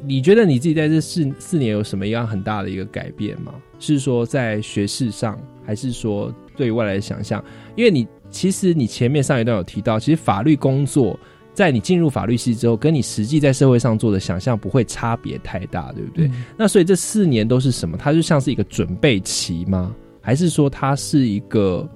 [SPEAKER 1] 你觉得你自己在这四四年有什么样很大的一个改变吗？是说在学识上，还是说对未来的想象？因为你其实你前面上一段有提到，其实法律工作。在你进入法律系之后，跟你实际在社会上做的想象不会差别太大，对不对？那所以这四年都是什么？它就像是一个准备期吗？还是说它是一个，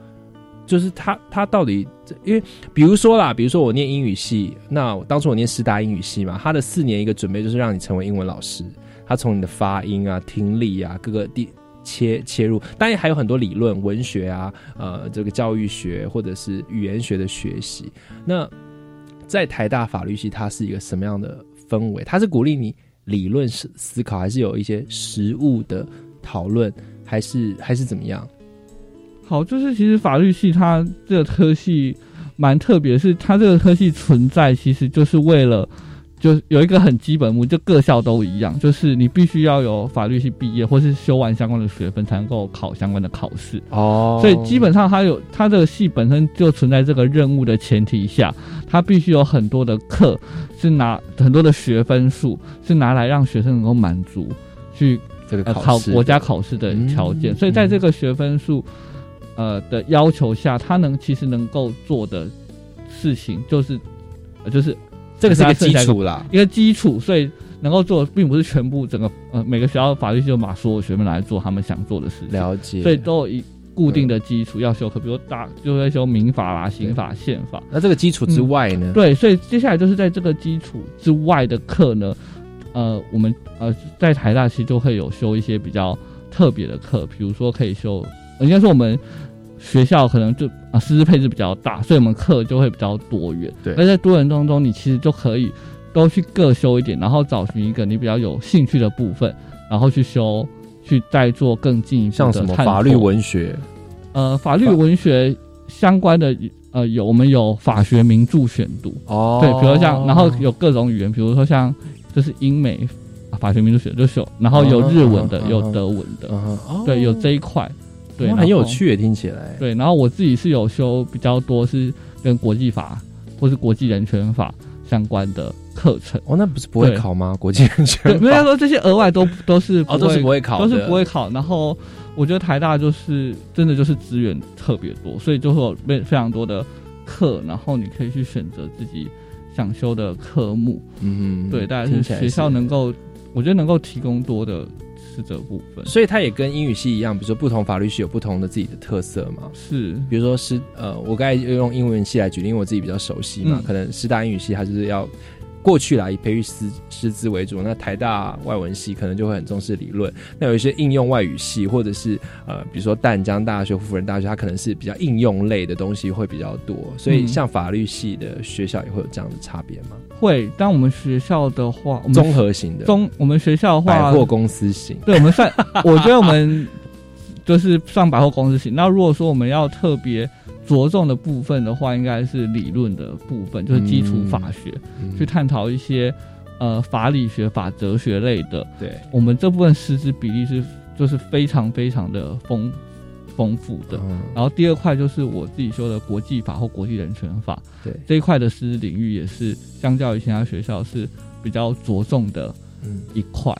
[SPEAKER 1] 就是它它到底？因为比如说啦，比如说我念英语系，那当初我念师大英语系嘛，他的四年一个准备就是让你成为英文老师，他从你的发音啊、听力啊各个地。切切入，当然还有很多理论、文学啊，呃，这个教育学或者是语言学的学习。那在台大法律系，它是一个什么样的氛围？它是鼓励你理论思思考，还是有一些实务的讨论，还是还是怎么样？
[SPEAKER 2] 好，就是其实法律系它这个科系蛮特别，是它这个科系存在，其实就是为了。就有一个很基本目，就各校都一样，就是你必须要有法律系毕业，或是修完相关的学分，才能够考相关的考试。
[SPEAKER 1] 哦
[SPEAKER 2] 所以基本上它有它这个系本身就存在这个任务的前提下，它必须有很多的课是拿很多的学分数是拿来让学生能够满足去
[SPEAKER 1] 这个
[SPEAKER 2] 呃考国家考试的条件。
[SPEAKER 1] 嗯
[SPEAKER 2] 所以在这个学分数呃的要求下，他能其实能够做的事情就是呃就是
[SPEAKER 1] 这个是一个基础啦。
[SPEAKER 2] 一个基础，所以能够做的并不是全部整个呃每个学校的法律系都把所有学生来做他们想做的事情。
[SPEAKER 1] 了解，
[SPEAKER 2] 所以都有一固定的基础要修课，比如大就会修民法啦、刑法、宪法。
[SPEAKER 1] 那这个基础之外呢？
[SPEAKER 2] 对，所以接下来就是在这个基础之外的课呢，呃，我们呃在台大其实就会有修一些比较特别的课，比如说可以修，呃应该说我们学校可能就啊师资配置比较大，所以我们课就会比较多元。
[SPEAKER 1] 对。
[SPEAKER 2] 而在多元当中，你其实就可以都去各修一点，然后找寻一个你比较有兴趣的部分，然后去修，去再做更进一步的探
[SPEAKER 1] 什么法律文学，
[SPEAKER 2] 呃法律文学相关的呃有我们有法学名著选读。
[SPEAKER 1] 哦。
[SPEAKER 2] 对，比如像，然后有各种语言，比如说像就是英美法学名著学就是有，然后有日文的，有德文的，对，有这一块，对。
[SPEAKER 1] 很有趣耶，听起来。
[SPEAKER 2] 对，然后我自己是有修比较多是跟国际法或是国际人权法相关的课程。
[SPEAKER 1] 哦，那不是不会考吗？国际人
[SPEAKER 2] 对，
[SPEAKER 1] 权
[SPEAKER 2] 没有
[SPEAKER 1] 法
[SPEAKER 2] 说这些额外都 [laughs] 都是
[SPEAKER 1] 哦，都是不会考，
[SPEAKER 2] 都是不会考。然后我觉得台大就是真的就是资源特别多，所以就会有非非常多的课，然后你可以去选择自己想修的科目。
[SPEAKER 1] 嗯，
[SPEAKER 2] 对，大概
[SPEAKER 1] 听起来
[SPEAKER 2] 是学校能够，我觉得能够提供多的是这部分。
[SPEAKER 1] 所以它也跟英语系一样，比如说不同法律系有不同的自己的特色嘛。
[SPEAKER 2] 是，
[SPEAKER 1] 比如说师呃，我刚才用英文系来举例，因为我自己比较熟悉嘛，
[SPEAKER 2] 嗯
[SPEAKER 1] 可能师大英语系它就是要过去啦以培育师师资为主，那台大外文系可能就会很重视理论，那有一些应用外语系或者是呃，比如说淡江大学、辅仁大学，它可能是比较应用类的东西会比较多，所以
[SPEAKER 2] 嗯
[SPEAKER 1] 像法律系的学校也会有这样的差别吗？
[SPEAKER 2] 会。但我们学校的话，
[SPEAKER 1] 综合型的，
[SPEAKER 2] 中我们学校的话，
[SPEAKER 1] 百货公司型，
[SPEAKER 2] 对我们算，[laughs] 我觉得我们就是上百货公司型。那如果说我们要特别着重的部分的话，应该是理论的部分，就是基础法学，
[SPEAKER 1] 嗯
[SPEAKER 2] 去探讨一些呃法理学、法哲学类的。
[SPEAKER 1] 对，
[SPEAKER 2] 我们这部分师资比例是就是非常非常的丰丰富的。
[SPEAKER 1] 嗯
[SPEAKER 2] 然后第二块就是我自己修的国际法或国际人权法，
[SPEAKER 1] 对
[SPEAKER 2] 这一块的师资领域也是相较于其他学校是比较着重的
[SPEAKER 1] 嗯。
[SPEAKER 2] 一块。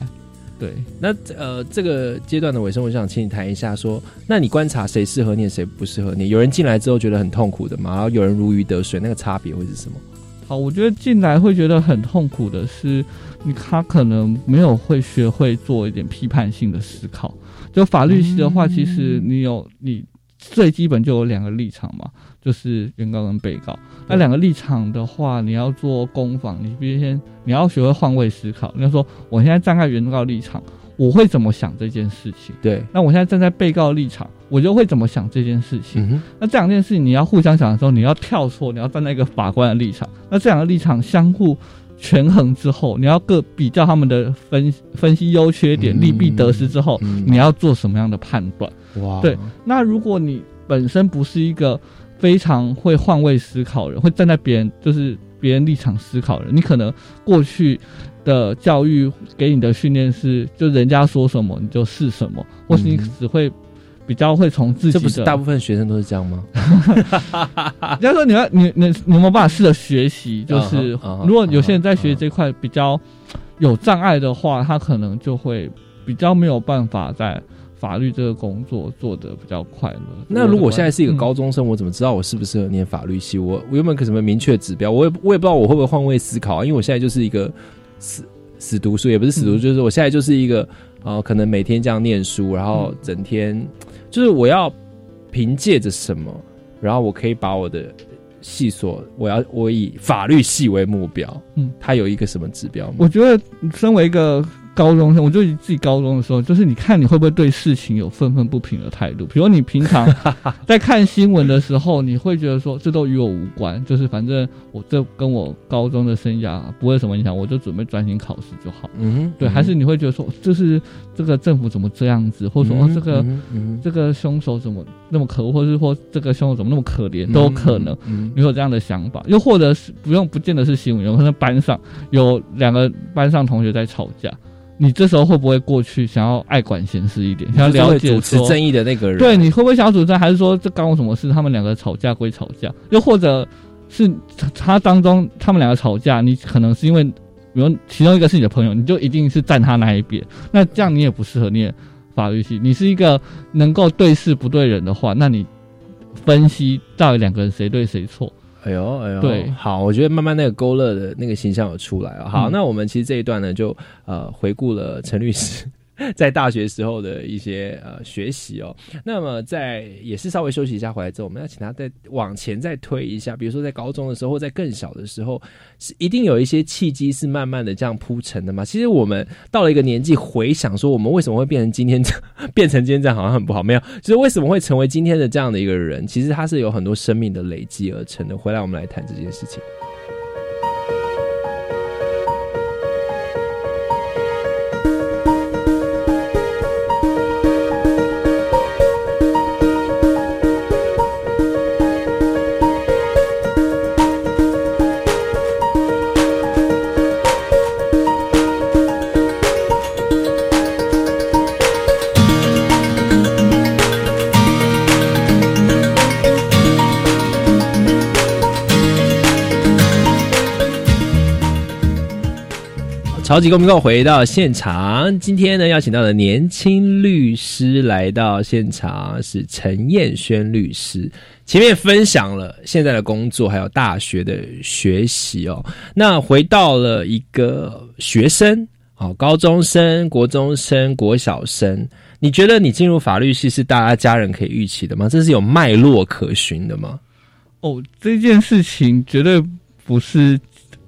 [SPEAKER 2] 对，
[SPEAKER 1] 那呃，这个阶段的尾声，我想请你谈一下说那你观察谁适合念，谁不适合念？有人进来之后觉得很痛苦的嘛，然后有人如鱼得水，那个差别会是什么？
[SPEAKER 2] 好，我觉得进来会觉得很痛苦的是，你他可能没有会学会做一点批判性的思考。就法律系的话，其实你有你最基本就有两个立场嘛，就是原告跟被告。那两个立场的话，你要做攻防，你必须先你要学会换位思考。你要说，我现在站在原告立场，我会怎么想这件事情？
[SPEAKER 1] 对，
[SPEAKER 2] 那我现在站在被告立场，我就会怎么想这件事情？
[SPEAKER 1] 嗯，
[SPEAKER 2] 那这两件事情你要互相想的时候，你要跳错，你要站在一个法官的立场。那这两个立场相互权衡之后，你要各比较他们的分分析优缺点、
[SPEAKER 1] 嗯
[SPEAKER 2] 利弊得失之后，
[SPEAKER 1] 嗯
[SPEAKER 2] 你要做什么样的判断？
[SPEAKER 1] 哇，
[SPEAKER 2] 对那如果你本身不是一个非常会换位思考的人，会站在别人就是别人立场思考的人，你可能过去的教育给你的训练是，就人家说什么你就是什么，或是你
[SPEAKER 1] 嗯
[SPEAKER 2] 只会比较会从自己的
[SPEAKER 1] 这不是大部分学生都是这样吗？[laughs]
[SPEAKER 2] 人家说你要你你你有没有办法试着学习？就是如果有些人在学
[SPEAKER 1] 习
[SPEAKER 2] 这块比较有障碍的话，他可能就会比较没有办法在法律这个工作做的比较快乐。
[SPEAKER 1] 那如果我现在是一个
[SPEAKER 2] 嗯
[SPEAKER 1] 高中生，我怎么知道我适不适合念法律系？我我有没有个什么明确指标？我也我也不知道我会不会换位思考啊，因为我现在就是一个死死读书，也不是死读书，
[SPEAKER 2] 嗯
[SPEAKER 1] 就是我现在就是一个呃，可能每天这样念书，然后整天就是我要凭借着什么，然后我可以把我的系所，我要我以法律系为目标，
[SPEAKER 2] 嗯，
[SPEAKER 1] 它有一个什么指标吗？
[SPEAKER 2] 我觉得身为一个高中生，我就以自己高中的时候，就是你看你会不会对事情有愤愤不平的态度。比如你平常 [laughs] 在看新闻的时候，你会觉得说这都与我无关，就是反正我这跟我高中的生涯不会什么影响，我就准备专心考试就好。
[SPEAKER 1] 嗯哼，
[SPEAKER 2] 对，还是你会觉得说，就是这个政府怎么这样子，或者说、
[SPEAKER 1] 嗯哼
[SPEAKER 2] 哦这个、
[SPEAKER 1] 嗯嗯
[SPEAKER 2] 这个凶手怎么那么可恶，或者是说这个凶手怎么那么可怜，都有可能。
[SPEAKER 1] 嗯
[SPEAKER 2] 你有这样的想法，又或者是不用不见得是新闻，有可能班上有两个班上同学在吵架，你这时候会不会过去想要爱管闲事一点，想要了解
[SPEAKER 1] 主持正义的那个人，
[SPEAKER 2] 对，你会不会想要主张，还是说这干我什么事？他们两个吵架归吵架，又或者是他当中他们两个吵架，你可能是因为，比如其中一个是你的朋友，你就一定是站他那一边，那这样你也不适合念法律系。你是一个能够对事不对人的话，那你分析到底两个人谁对谁错？
[SPEAKER 1] 哎呦哎呦，
[SPEAKER 2] 对
[SPEAKER 1] 好，我觉得慢慢那个勾勒的那个形象有出来了。好，
[SPEAKER 2] 嗯
[SPEAKER 1] 那我们其实这一段呢，就呃回顾了陈律师 [laughs] 在大学时候的一些呃学习哦。那么在也是稍微休息一下回来之后，我们要请他再往前再推一下，比如说在高中的时候，或在更小的时候，是一定有一些契机是慢慢的这样铺成的嘛。其实我们到了一个年纪，回想说我们为什么会变成今天这 [laughs] 变成今天这样，好像很不好。没有，就是为什么会成为今天的这样的一个人，其实他是有很多生命的累积而成的。回来我们来谈这件事情。超级公民购回到现场，今天呢邀请到的年轻律师来到现场是陈燕轩律师。前面分享了现在的工作，还有大学的学习哦。那回到了一个学生，哦，高中生、国中生、国小生，你觉得你进入法律系是大家家人可以预期的吗？这是有脉络可循的吗？
[SPEAKER 2] 哦，这件事情绝对不是，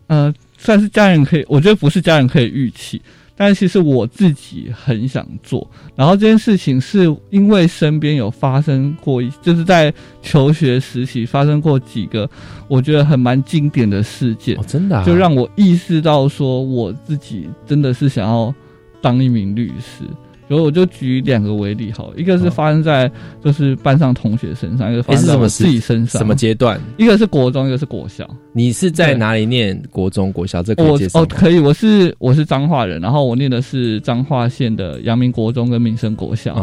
[SPEAKER 2] 呃，算是家人可以，我觉得不是家人可以预期，但其实我自己很想做。然后这件事情是因为身边有发生过一，就是在求学时期发生过几个我觉得很蛮经典的事件，
[SPEAKER 1] 哦，真的、啊，
[SPEAKER 2] 就让我意识到说我自己真的是想要当一名律师。然后我就举两个为例好了，一个是发生在就是班上同学身上，一个发生在我自己身上。
[SPEAKER 1] 什么阶段？
[SPEAKER 2] 一个是国中，一个是国小。
[SPEAKER 1] 你是在哪里念国中、国小？这可以
[SPEAKER 2] 我？哦可以，我是我是彰化人，然后我念的是彰化县的阳明国中跟民生国小。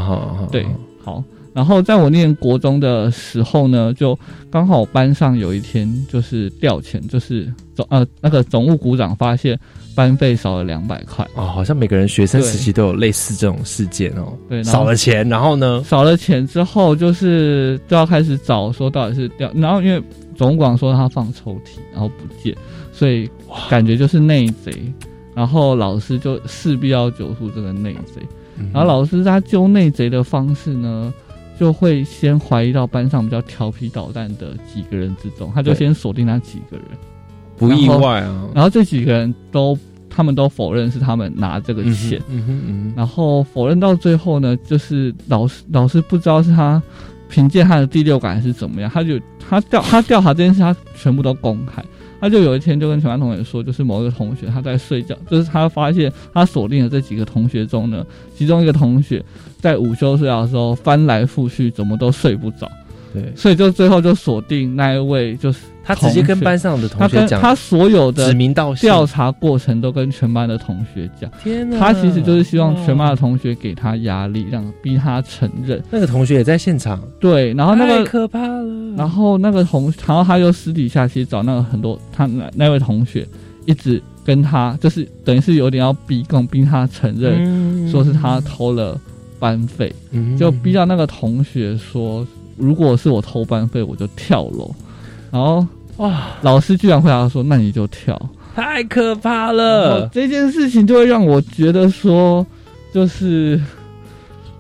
[SPEAKER 2] 对，好。然后在我念国中的时候呢，就刚好班上有一天就是调遣，就是总呃那个总务股长发现班费少了两百块，
[SPEAKER 1] 哦，好像每个人学生时期都有类似这种事件哦。
[SPEAKER 2] 对，
[SPEAKER 1] 少了钱，然后呢？
[SPEAKER 2] 少了钱之后，就是就要开始找说到底是掉，然后因为总管说他放抽屉，然后不见，所以感觉就是内贼，然后老师就势必要揪出这个内贼，
[SPEAKER 1] 嗯
[SPEAKER 2] 然后老师他揪内贼的方式呢，就会先怀疑到班上比较调皮捣蛋的几个人之中，他就先锁定那几个人，
[SPEAKER 1] 不意外啊。
[SPEAKER 2] 然后这几个人都他们都否认是他们拿这个
[SPEAKER 1] 嗯
[SPEAKER 2] 钱
[SPEAKER 1] 哼，嗯哼嗯哼，
[SPEAKER 2] 然后否认到最后呢，就是老师老师不知道是他凭借他的第六感还是怎么样，他就他调他调查这件事，他全部都公开。他就有一天就跟全班同学说，就是某一个同学他在睡觉，就是他发现他锁定的这几个同学中呢，其中一个同学在午休睡觉的时候翻来覆去，怎么都睡不着，
[SPEAKER 1] 对，
[SPEAKER 2] 所以就最后就锁定那一位，就是
[SPEAKER 1] 他直接跟班上的同学讲，
[SPEAKER 2] 他所有的
[SPEAKER 1] 指名道姓。
[SPEAKER 2] 调查过程都跟全班的同学讲。
[SPEAKER 1] 天哪，
[SPEAKER 2] 他其实就是希望全班的
[SPEAKER 1] 哦
[SPEAKER 2] 同学给他压力，让逼他承认。
[SPEAKER 1] 那个同学也在现场，
[SPEAKER 2] 对，然后那
[SPEAKER 1] 太
[SPEAKER 2] 个，
[SPEAKER 1] 可怕了。
[SPEAKER 2] 然后那个同，然后他又私底下其实找那个很多他那那位同学，一直跟他就是等于是有点要逼供，逼他承认，
[SPEAKER 1] 嗯
[SPEAKER 2] 说是他偷了班费，
[SPEAKER 1] 嗯
[SPEAKER 2] 就逼到那个同学说，如果是我偷班费，我就跳楼。然后
[SPEAKER 1] 哇，
[SPEAKER 2] 老师居然回答说，那你就跳。
[SPEAKER 1] 太可怕了。
[SPEAKER 2] 这件事情就会让我觉得说，就是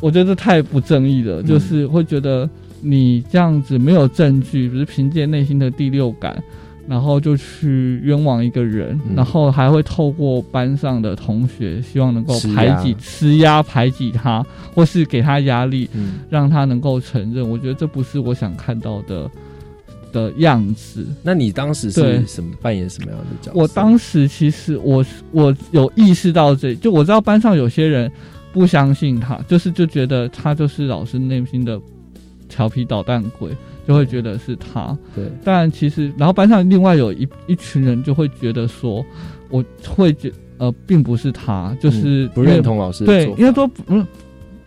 [SPEAKER 2] 我觉得太不正义了，
[SPEAKER 1] 嗯
[SPEAKER 2] 就是会觉得你这样子没有证据，只是凭借内心的第六感，然后就去冤枉一个人，
[SPEAKER 1] 嗯
[SPEAKER 2] 然后还会透过班上的同学，希望能够排挤、施压、排挤他，或是给他压力，
[SPEAKER 1] 嗯，
[SPEAKER 2] 让他能够承认。我觉得这不是我想看到的的样子。
[SPEAKER 1] 那你当时是什么扮演什么样的角色？
[SPEAKER 2] 我当时其实我我有意识到这，就我知道班上有些人不相信他，就是就觉得他就是老师内心的调皮捣蛋鬼，就会觉得是他。
[SPEAKER 1] 对，
[SPEAKER 2] 但其实，然后班上另外有一一群人就会觉得说，我会觉呃，并不是他，就是、
[SPEAKER 1] 嗯不认同老师
[SPEAKER 2] 对
[SPEAKER 1] 做，法。
[SPEAKER 2] 因为说不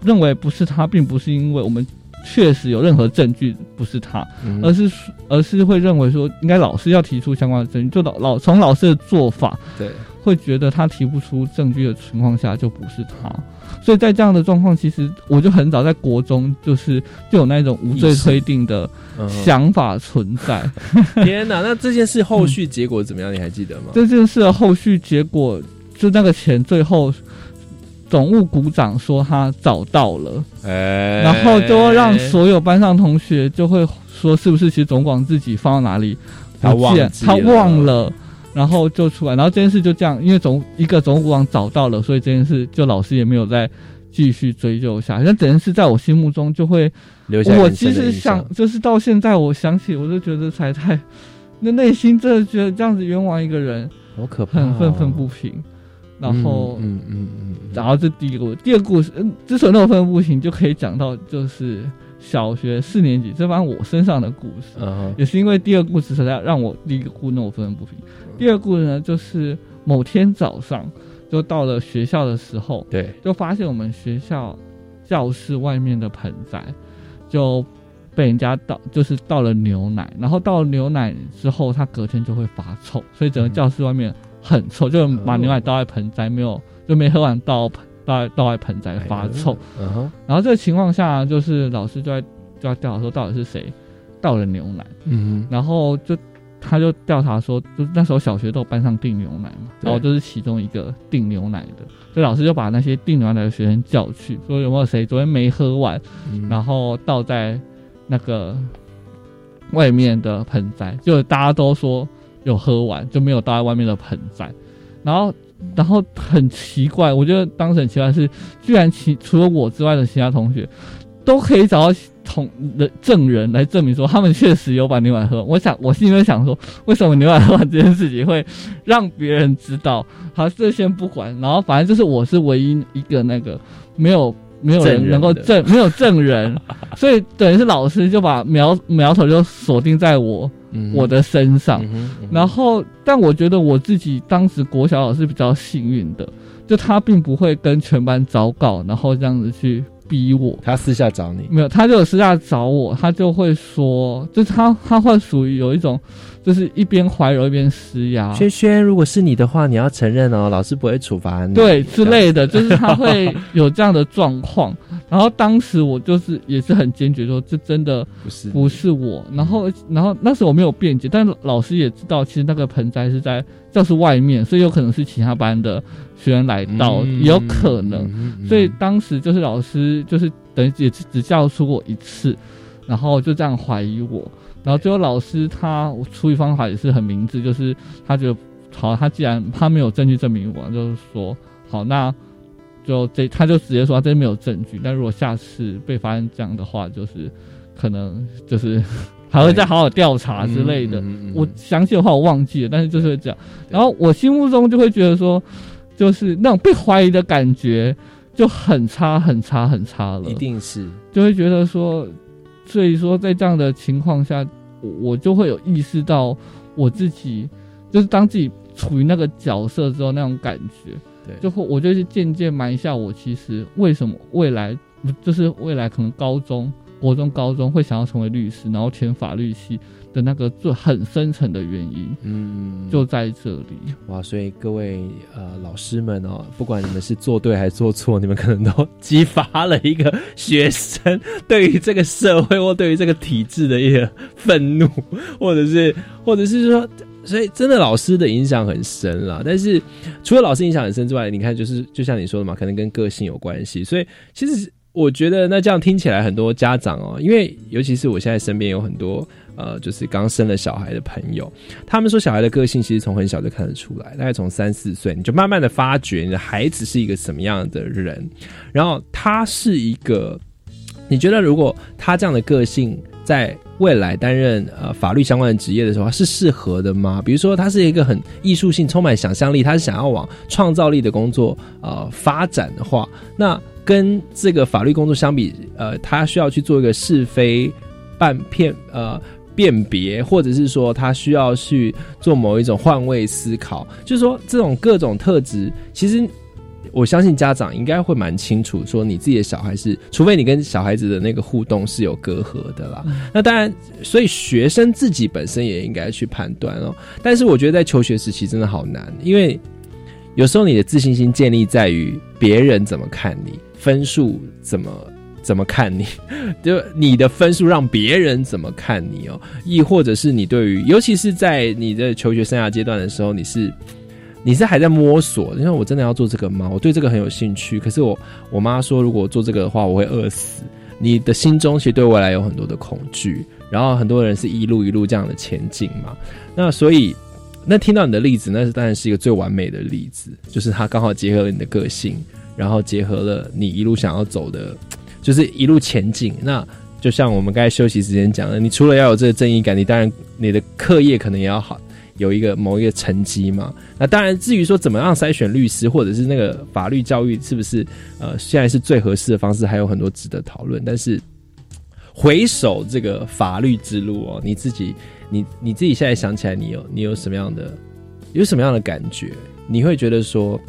[SPEAKER 2] 认为不是他，并不是因为我们确实有任何证据不是他，
[SPEAKER 1] 嗯。
[SPEAKER 2] 而是而是会认为说，应该老师要提出相关的证据，就老老从老师的做法
[SPEAKER 1] 对，
[SPEAKER 2] 会觉得他提不出证据的情况下就不是他，所以在这样的状况，其实我就很早在国中就是就有那种无罪推定的
[SPEAKER 1] 嗯
[SPEAKER 2] 想法存在。[laughs]
[SPEAKER 1] 天哪，那这件事后续结果怎么样？你还记得吗？
[SPEAKER 2] 这件事的后续结果，就那个钱最后总务股长说他找到了，
[SPEAKER 1] 哎，
[SPEAKER 2] 然后就会让所有班上同学就会说，是不是其实总管自己放到哪里
[SPEAKER 1] 他
[SPEAKER 2] 不见
[SPEAKER 1] 忘记
[SPEAKER 2] 他忘了，然后就出来，然后这件事就这样，因为总一个总务找到了，所以这件事就老师也没有再继续追究下去。那整件事在我心目中就会，
[SPEAKER 1] 留下
[SPEAKER 2] 我其实想，就是到现在我想起，我就觉得才太，那内心真的觉得这样子冤枉一个人，
[SPEAKER 1] 好可怕、
[SPEAKER 2] 很愤愤不平。然后，
[SPEAKER 1] 嗯嗯嗯嗯
[SPEAKER 2] 然后这第一个，第二个故事，嗯，之所以那么愤愤不平，就可以讲到就是小学四年级这番我身上的故事，也是因为第二故事才让我第一个故事那么愤愤不平。第二故事呢，就是某天早上就到了学校的时候，
[SPEAKER 1] 对，
[SPEAKER 2] 就发现我们学校教室外面的盆栽就被人家倒，就是倒了牛奶，然后倒了牛奶之后，它隔天就会发臭，所以整个教室外面很臭，就把牛奶倒在盆栽，没有就没喝完倒盆倒在倒在盆栽发臭。然后这个情况下，就是老师就在就要调查说到底是谁倒了牛奶，
[SPEAKER 1] 嗯
[SPEAKER 2] 然后就他就调查说，就是那时候小学都有班上订牛奶嘛，然后就是其中一个订牛奶的，所以老师就把那些订牛奶的学生叫去，说有没有谁昨天没喝完，
[SPEAKER 1] 哼，
[SPEAKER 2] 然后倒在那个外面的盆栽，就大家都说有喝完，就没有倒在外面的盆栽。然后，然后很奇怪，我觉得当时很奇怪是，居然其除了我之外的其他同学都可以找到同人证人来证明说他们确实有把牛奶喝完。我想，我心里面想说，为什么牛奶喝完这件事情会让别人知道？好，这先不管，然后反正就是我是唯一一个那个没有。没有
[SPEAKER 1] 人
[SPEAKER 2] 人能够
[SPEAKER 1] 的
[SPEAKER 2] 证，没有证人，所以等于是老师就把苗苗头就锁定在我、
[SPEAKER 1] 嗯
[SPEAKER 2] 我的身上。然后，但我觉得我自己当时国小老师比较幸运的，就他并不会跟全班昭告，然后这样子去逼我。
[SPEAKER 1] 他私下找你，
[SPEAKER 2] 没有，他就有私下找我，他就会说，就是他他会属于有一种，就是一边怀柔一边施压，
[SPEAKER 1] 轩轩，如果是你的话，你要承认哦，老师不会处罚你，
[SPEAKER 2] 对之类的，[laughs] 就是他会有这样的状况。然后当时我就是也是很坚决说，这真的
[SPEAKER 1] 不是
[SPEAKER 2] 不是我。然后然后那时候我没有辩解，但老师也知道，其实那个盆栽是在教室外面，所以有可能是其他班的学员来到，
[SPEAKER 1] 嗯
[SPEAKER 2] 也有可能。
[SPEAKER 1] 嗯嗯
[SPEAKER 2] 所以当时就是老师就是等于也只只教出过一次，然后就这样怀疑我，然后最后老师他处理方法也是很明智，就是他觉得好，他既然他没有证据证明我，就是说好，那就这他就直接说他这没有证据，但如果下次被发现这样的话，就是可能就是还会再好好调查之类的。
[SPEAKER 1] 嗯嗯嗯
[SPEAKER 2] 我详细的话我忘记了，但是就是会这样。然后我心目中就会觉得说，就是那种被怀疑的感觉就很差、很差、很差了。
[SPEAKER 1] 一定是
[SPEAKER 2] 就会觉得说，所以说在这样的情况下，我我就会有意识到我自己，就是当自己处于那个角色之后那种感觉，
[SPEAKER 1] 对。
[SPEAKER 2] 就会我就是渐渐埋下我其实为什么未来就是未来可能高中、国中、高中会想要成为律师，然后填法律系的那个最很深层的原因，
[SPEAKER 1] 嗯，
[SPEAKER 2] 就在这里。
[SPEAKER 1] 哇，所以各位呃老师们哦，不管你们是做对还是做错，你们可能都激发了一个学生对于这个社会或对于这个体制的一个愤怒，或者是 [laughs] 或者是说。所以，真的老师的影响很深啦。但是，除了老师影响很深之外，你看，就是就像你说的嘛，可能跟个性有关系。所以，其实我觉得，那这样听起来，很多家长哦，因为尤其是我现在身边有很多呃，就是刚生了小孩的朋友，他们说小孩的个性其实从很小就看得出来，大概从三四岁你就慢慢的发觉你的孩子是一个什么样的人，然后他是一个，你觉得如果他这样的个性在未来担任呃法律相关的职业的时候是适合的吗？比如说他是一个很艺术性、充满想象力，他是想要往创造力的工作呃发展的话，那跟这个法律工作相比，呃，他需要去做一个是非半片呃。辨别，或者是说他需要去做某一种换位思考，就是说这种各种特质，其实我相信家长应该会蛮清楚，说你自己的小孩是，除非你跟小孩子的那个互动是有隔阂的啦。那当然，所以学生自己本身也应该去判断哦。但是我觉得在求学时期真的好难，因为有时候你的自信心建立在于别人怎么看你，分数怎么。怎么看你？[laughs] 就你的分数让别人怎么看你哦？亦或者是你对于，尤其是在你的求学生涯阶段的时候，你是你是还在摸索，因为我真的要做这个吗？我对这个很有兴趣，可是我我妈说，如果做这个的话，我会饿死。你的心中其实对未来有很多的恐惧，然后很多人是一路一路这样的前进嘛。那所以，那听到你的例子，那是当然是一个最完美的例子，就是它刚好结合了你的个性，然后结合了你一路想要走的，就是一路前进。那就像我们刚才休息时间讲的，你除了要有这个正义感，你当然你的课业可能也要好。有一个某一个成绩嘛，那当然，至于说怎么样筛选律师，或者是那个法律教育是不是呃现在是最合适的方式，还有很多值得讨论。但是回首这个法律之路哦，你自己你你自己现在想起来，你有你有什么样的有什么样的感觉？你会觉得说，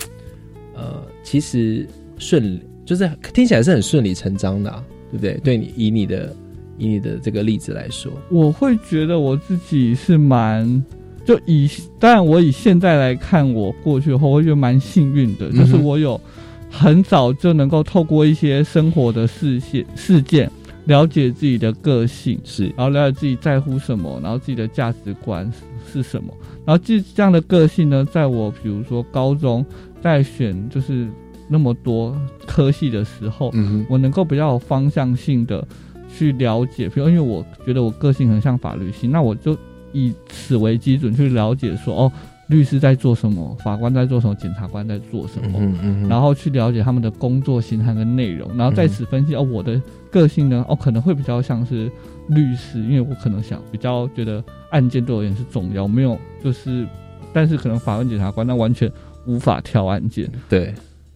[SPEAKER 1] 呃，其实顺就是听起来是很顺理成章的、啊，对不对？对你以你的以你的这个例子来说，
[SPEAKER 2] 我会觉得我自己是蛮，就以当然我以现在来看，我过去后，我会觉得蛮幸运的，就是我有很早就能够透过一些生活的事件事件，了解自己的个性，
[SPEAKER 1] 是。
[SPEAKER 2] 然后了解自己在乎什么，然后自己的价值观是什么，然后这这样的个性呢，在我比如说高中在选就是那么多科系的时候，
[SPEAKER 1] 嗯哼，
[SPEAKER 2] 我能够比较有方向性的去了解，比如因为我觉得我个性很像法律系，那我就以此为基准去了解说，哦，律师在做什么，法官在做什么，检察官在做什么，
[SPEAKER 1] 嗯嗯
[SPEAKER 2] 然后去了解他们的工作形态跟内容，然后在此分析、哦，我的个性呢，哦，可能会比较像是律师，因为我可能想比较觉得案件对我而言是重要，没有就是，但是可能法官、检察官那完全无法挑案件，
[SPEAKER 1] 对，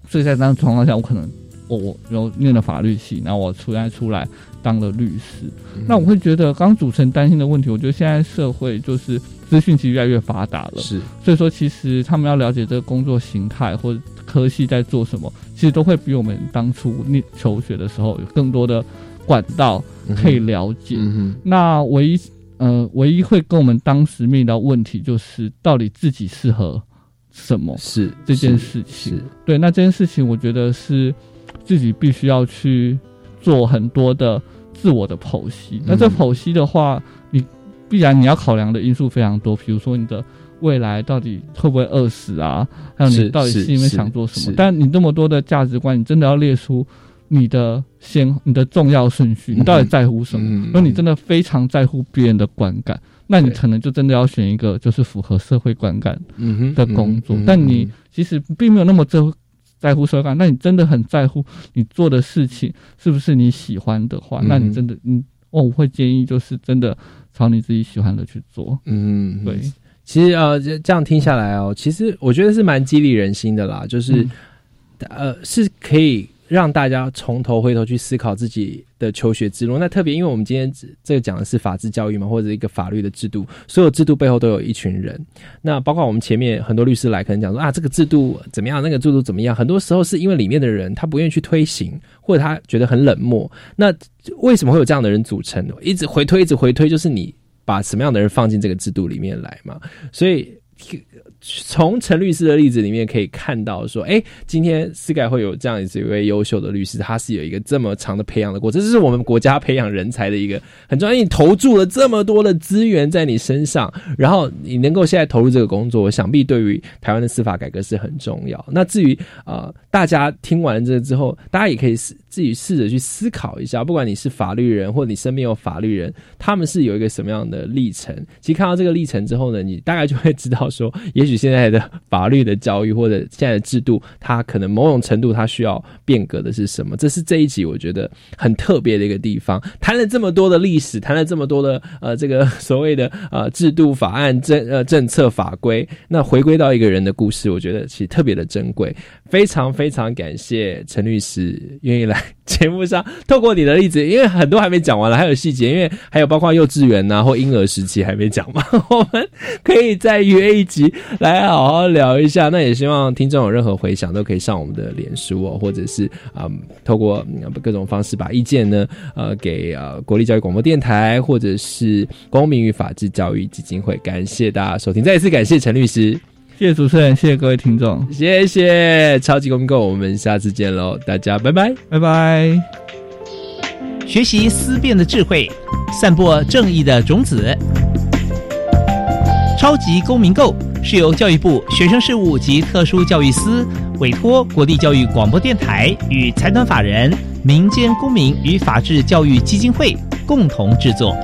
[SPEAKER 2] 所以在这样的状况下，我可能我我有念了法律系，然后我出来出来当了律师，那我会觉得刚主持人担心的问题，我觉得现在社会就是资讯其实越来越发达了，
[SPEAKER 1] 是
[SPEAKER 2] 所以说其实他们要了解这个工作形态或者科系在做什么，其实都会比我们当初念求学的时候有更多的管道可以了解。
[SPEAKER 1] 嗯
[SPEAKER 2] 那唯一呃唯一会跟我们当时面临到问题就是到底自己适合什么
[SPEAKER 1] 哼，是
[SPEAKER 2] 这件事情。
[SPEAKER 1] 是
[SPEAKER 2] 对，那这件事情我觉得是自己必须要去做很多的自我的剖析。那这
[SPEAKER 1] 嗯
[SPEAKER 2] 剖析的话，你必然你要考量的因素非常多，比如说你的未来到底会不会饿死啊，还有你到底
[SPEAKER 1] 是
[SPEAKER 2] 心里面想做什么。但你那么多的价值观，你真的要列出你的先你的重要顺序，你到底在乎什么？
[SPEAKER 1] 嗯
[SPEAKER 2] 如果你真的非常在乎别人的观感，那你可能就真的要选一个就是符合社会观感的工作，
[SPEAKER 1] 嗯
[SPEAKER 2] 但你其实并没有那么在乎在乎社会感，那你真的很在乎你做的事情是不是你喜欢的话，
[SPEAKER 1] 嗯
[SPEAKER 2] 那你真的嗯，哦，我会建议就是真的朝你自己喜欢的去做。
[SPEAKER 1] 嗯，
[SPEAKER 2] 对，
[SPEAKER 1] 其实呃，这这样听下来哦，其实我觉得是蛮激励人心的啦，就是、
[SPEAKER 2] 嗯。
[SPEAKER 1] 呃，是可以让大家从头回头去思考自己的求学之路。那特别因为我们今天这个讲的是法治教育嘛，或者一个法律的制度，所有制度背后都有一群人。那包括我们前面很多律师来，可能讲说啊，这个制度怎么样，那个制度怎么样，很多时候是因为里面的人他不愿意去推行，或者他觉得很冷漠。那为什么会有这样的人组成？一直回推，一直回推，就是你把什么样的人放进这个制度里面来嘛？所以从陈律师的例子里面可以看到，说，哎，今天司改会有这样子一位优秀的律师，他是有一个这么长的培养的过程，这是我们国家培养人才的一个很重要。你投注了这么多的资源在你身上，然后你能够现在投入这个工作，想必对于台湾的司法改革是很重要。那至于呃，大家听完这个之后，大家也可以自己试着去思考一下，不管你是法律人或你身边有法律人，他们是有一个什么样的历程。其实看到这个历程之后呢，你大概就会知道说，也许现在的法律的教育或者现在的制度，它可能某种程度它需要变革的是什么？这是这一集我觉得很特别的一个地方。谈了这么多的历史，谈了这么多的呃这个 [laughs] 所谓的呃制度、法案、政呃政策、法规，那回归到一个人的故事，我觉得其实特别的珍贵。非常非常感谢陈律师愿意来节目上，透过你的例子，因为很多还没讲完了，还有细节，因为还有包括幼稚园呐、或婴儿时期还没讲嘛，[laughs] 我们可以再约一集来好好聊一下。那也希望听众有任何回想，都可以上我们的脸书哦，或者是啊、透过、各种方式把意见呢呃给呃国立教育广播电台或者是公民与法治教育基金会。感谢大家收听，再一次感谢陈律师。
[SPEAKER 2] 谢谢主持人，谢谢各位听众，
[SPEAKER 1] 谢谢超级公民购，我们下次见喽，大家拜拜。
[SPEAKER 2] 拜拜。
[SPEAKER 4] 学习思辨的智慧，散播正义的种子。超级公民购是由教育部学生事务及特殊教育司委托国立教育广播电台与财团法人民间公民与法治教育基金会共同制作。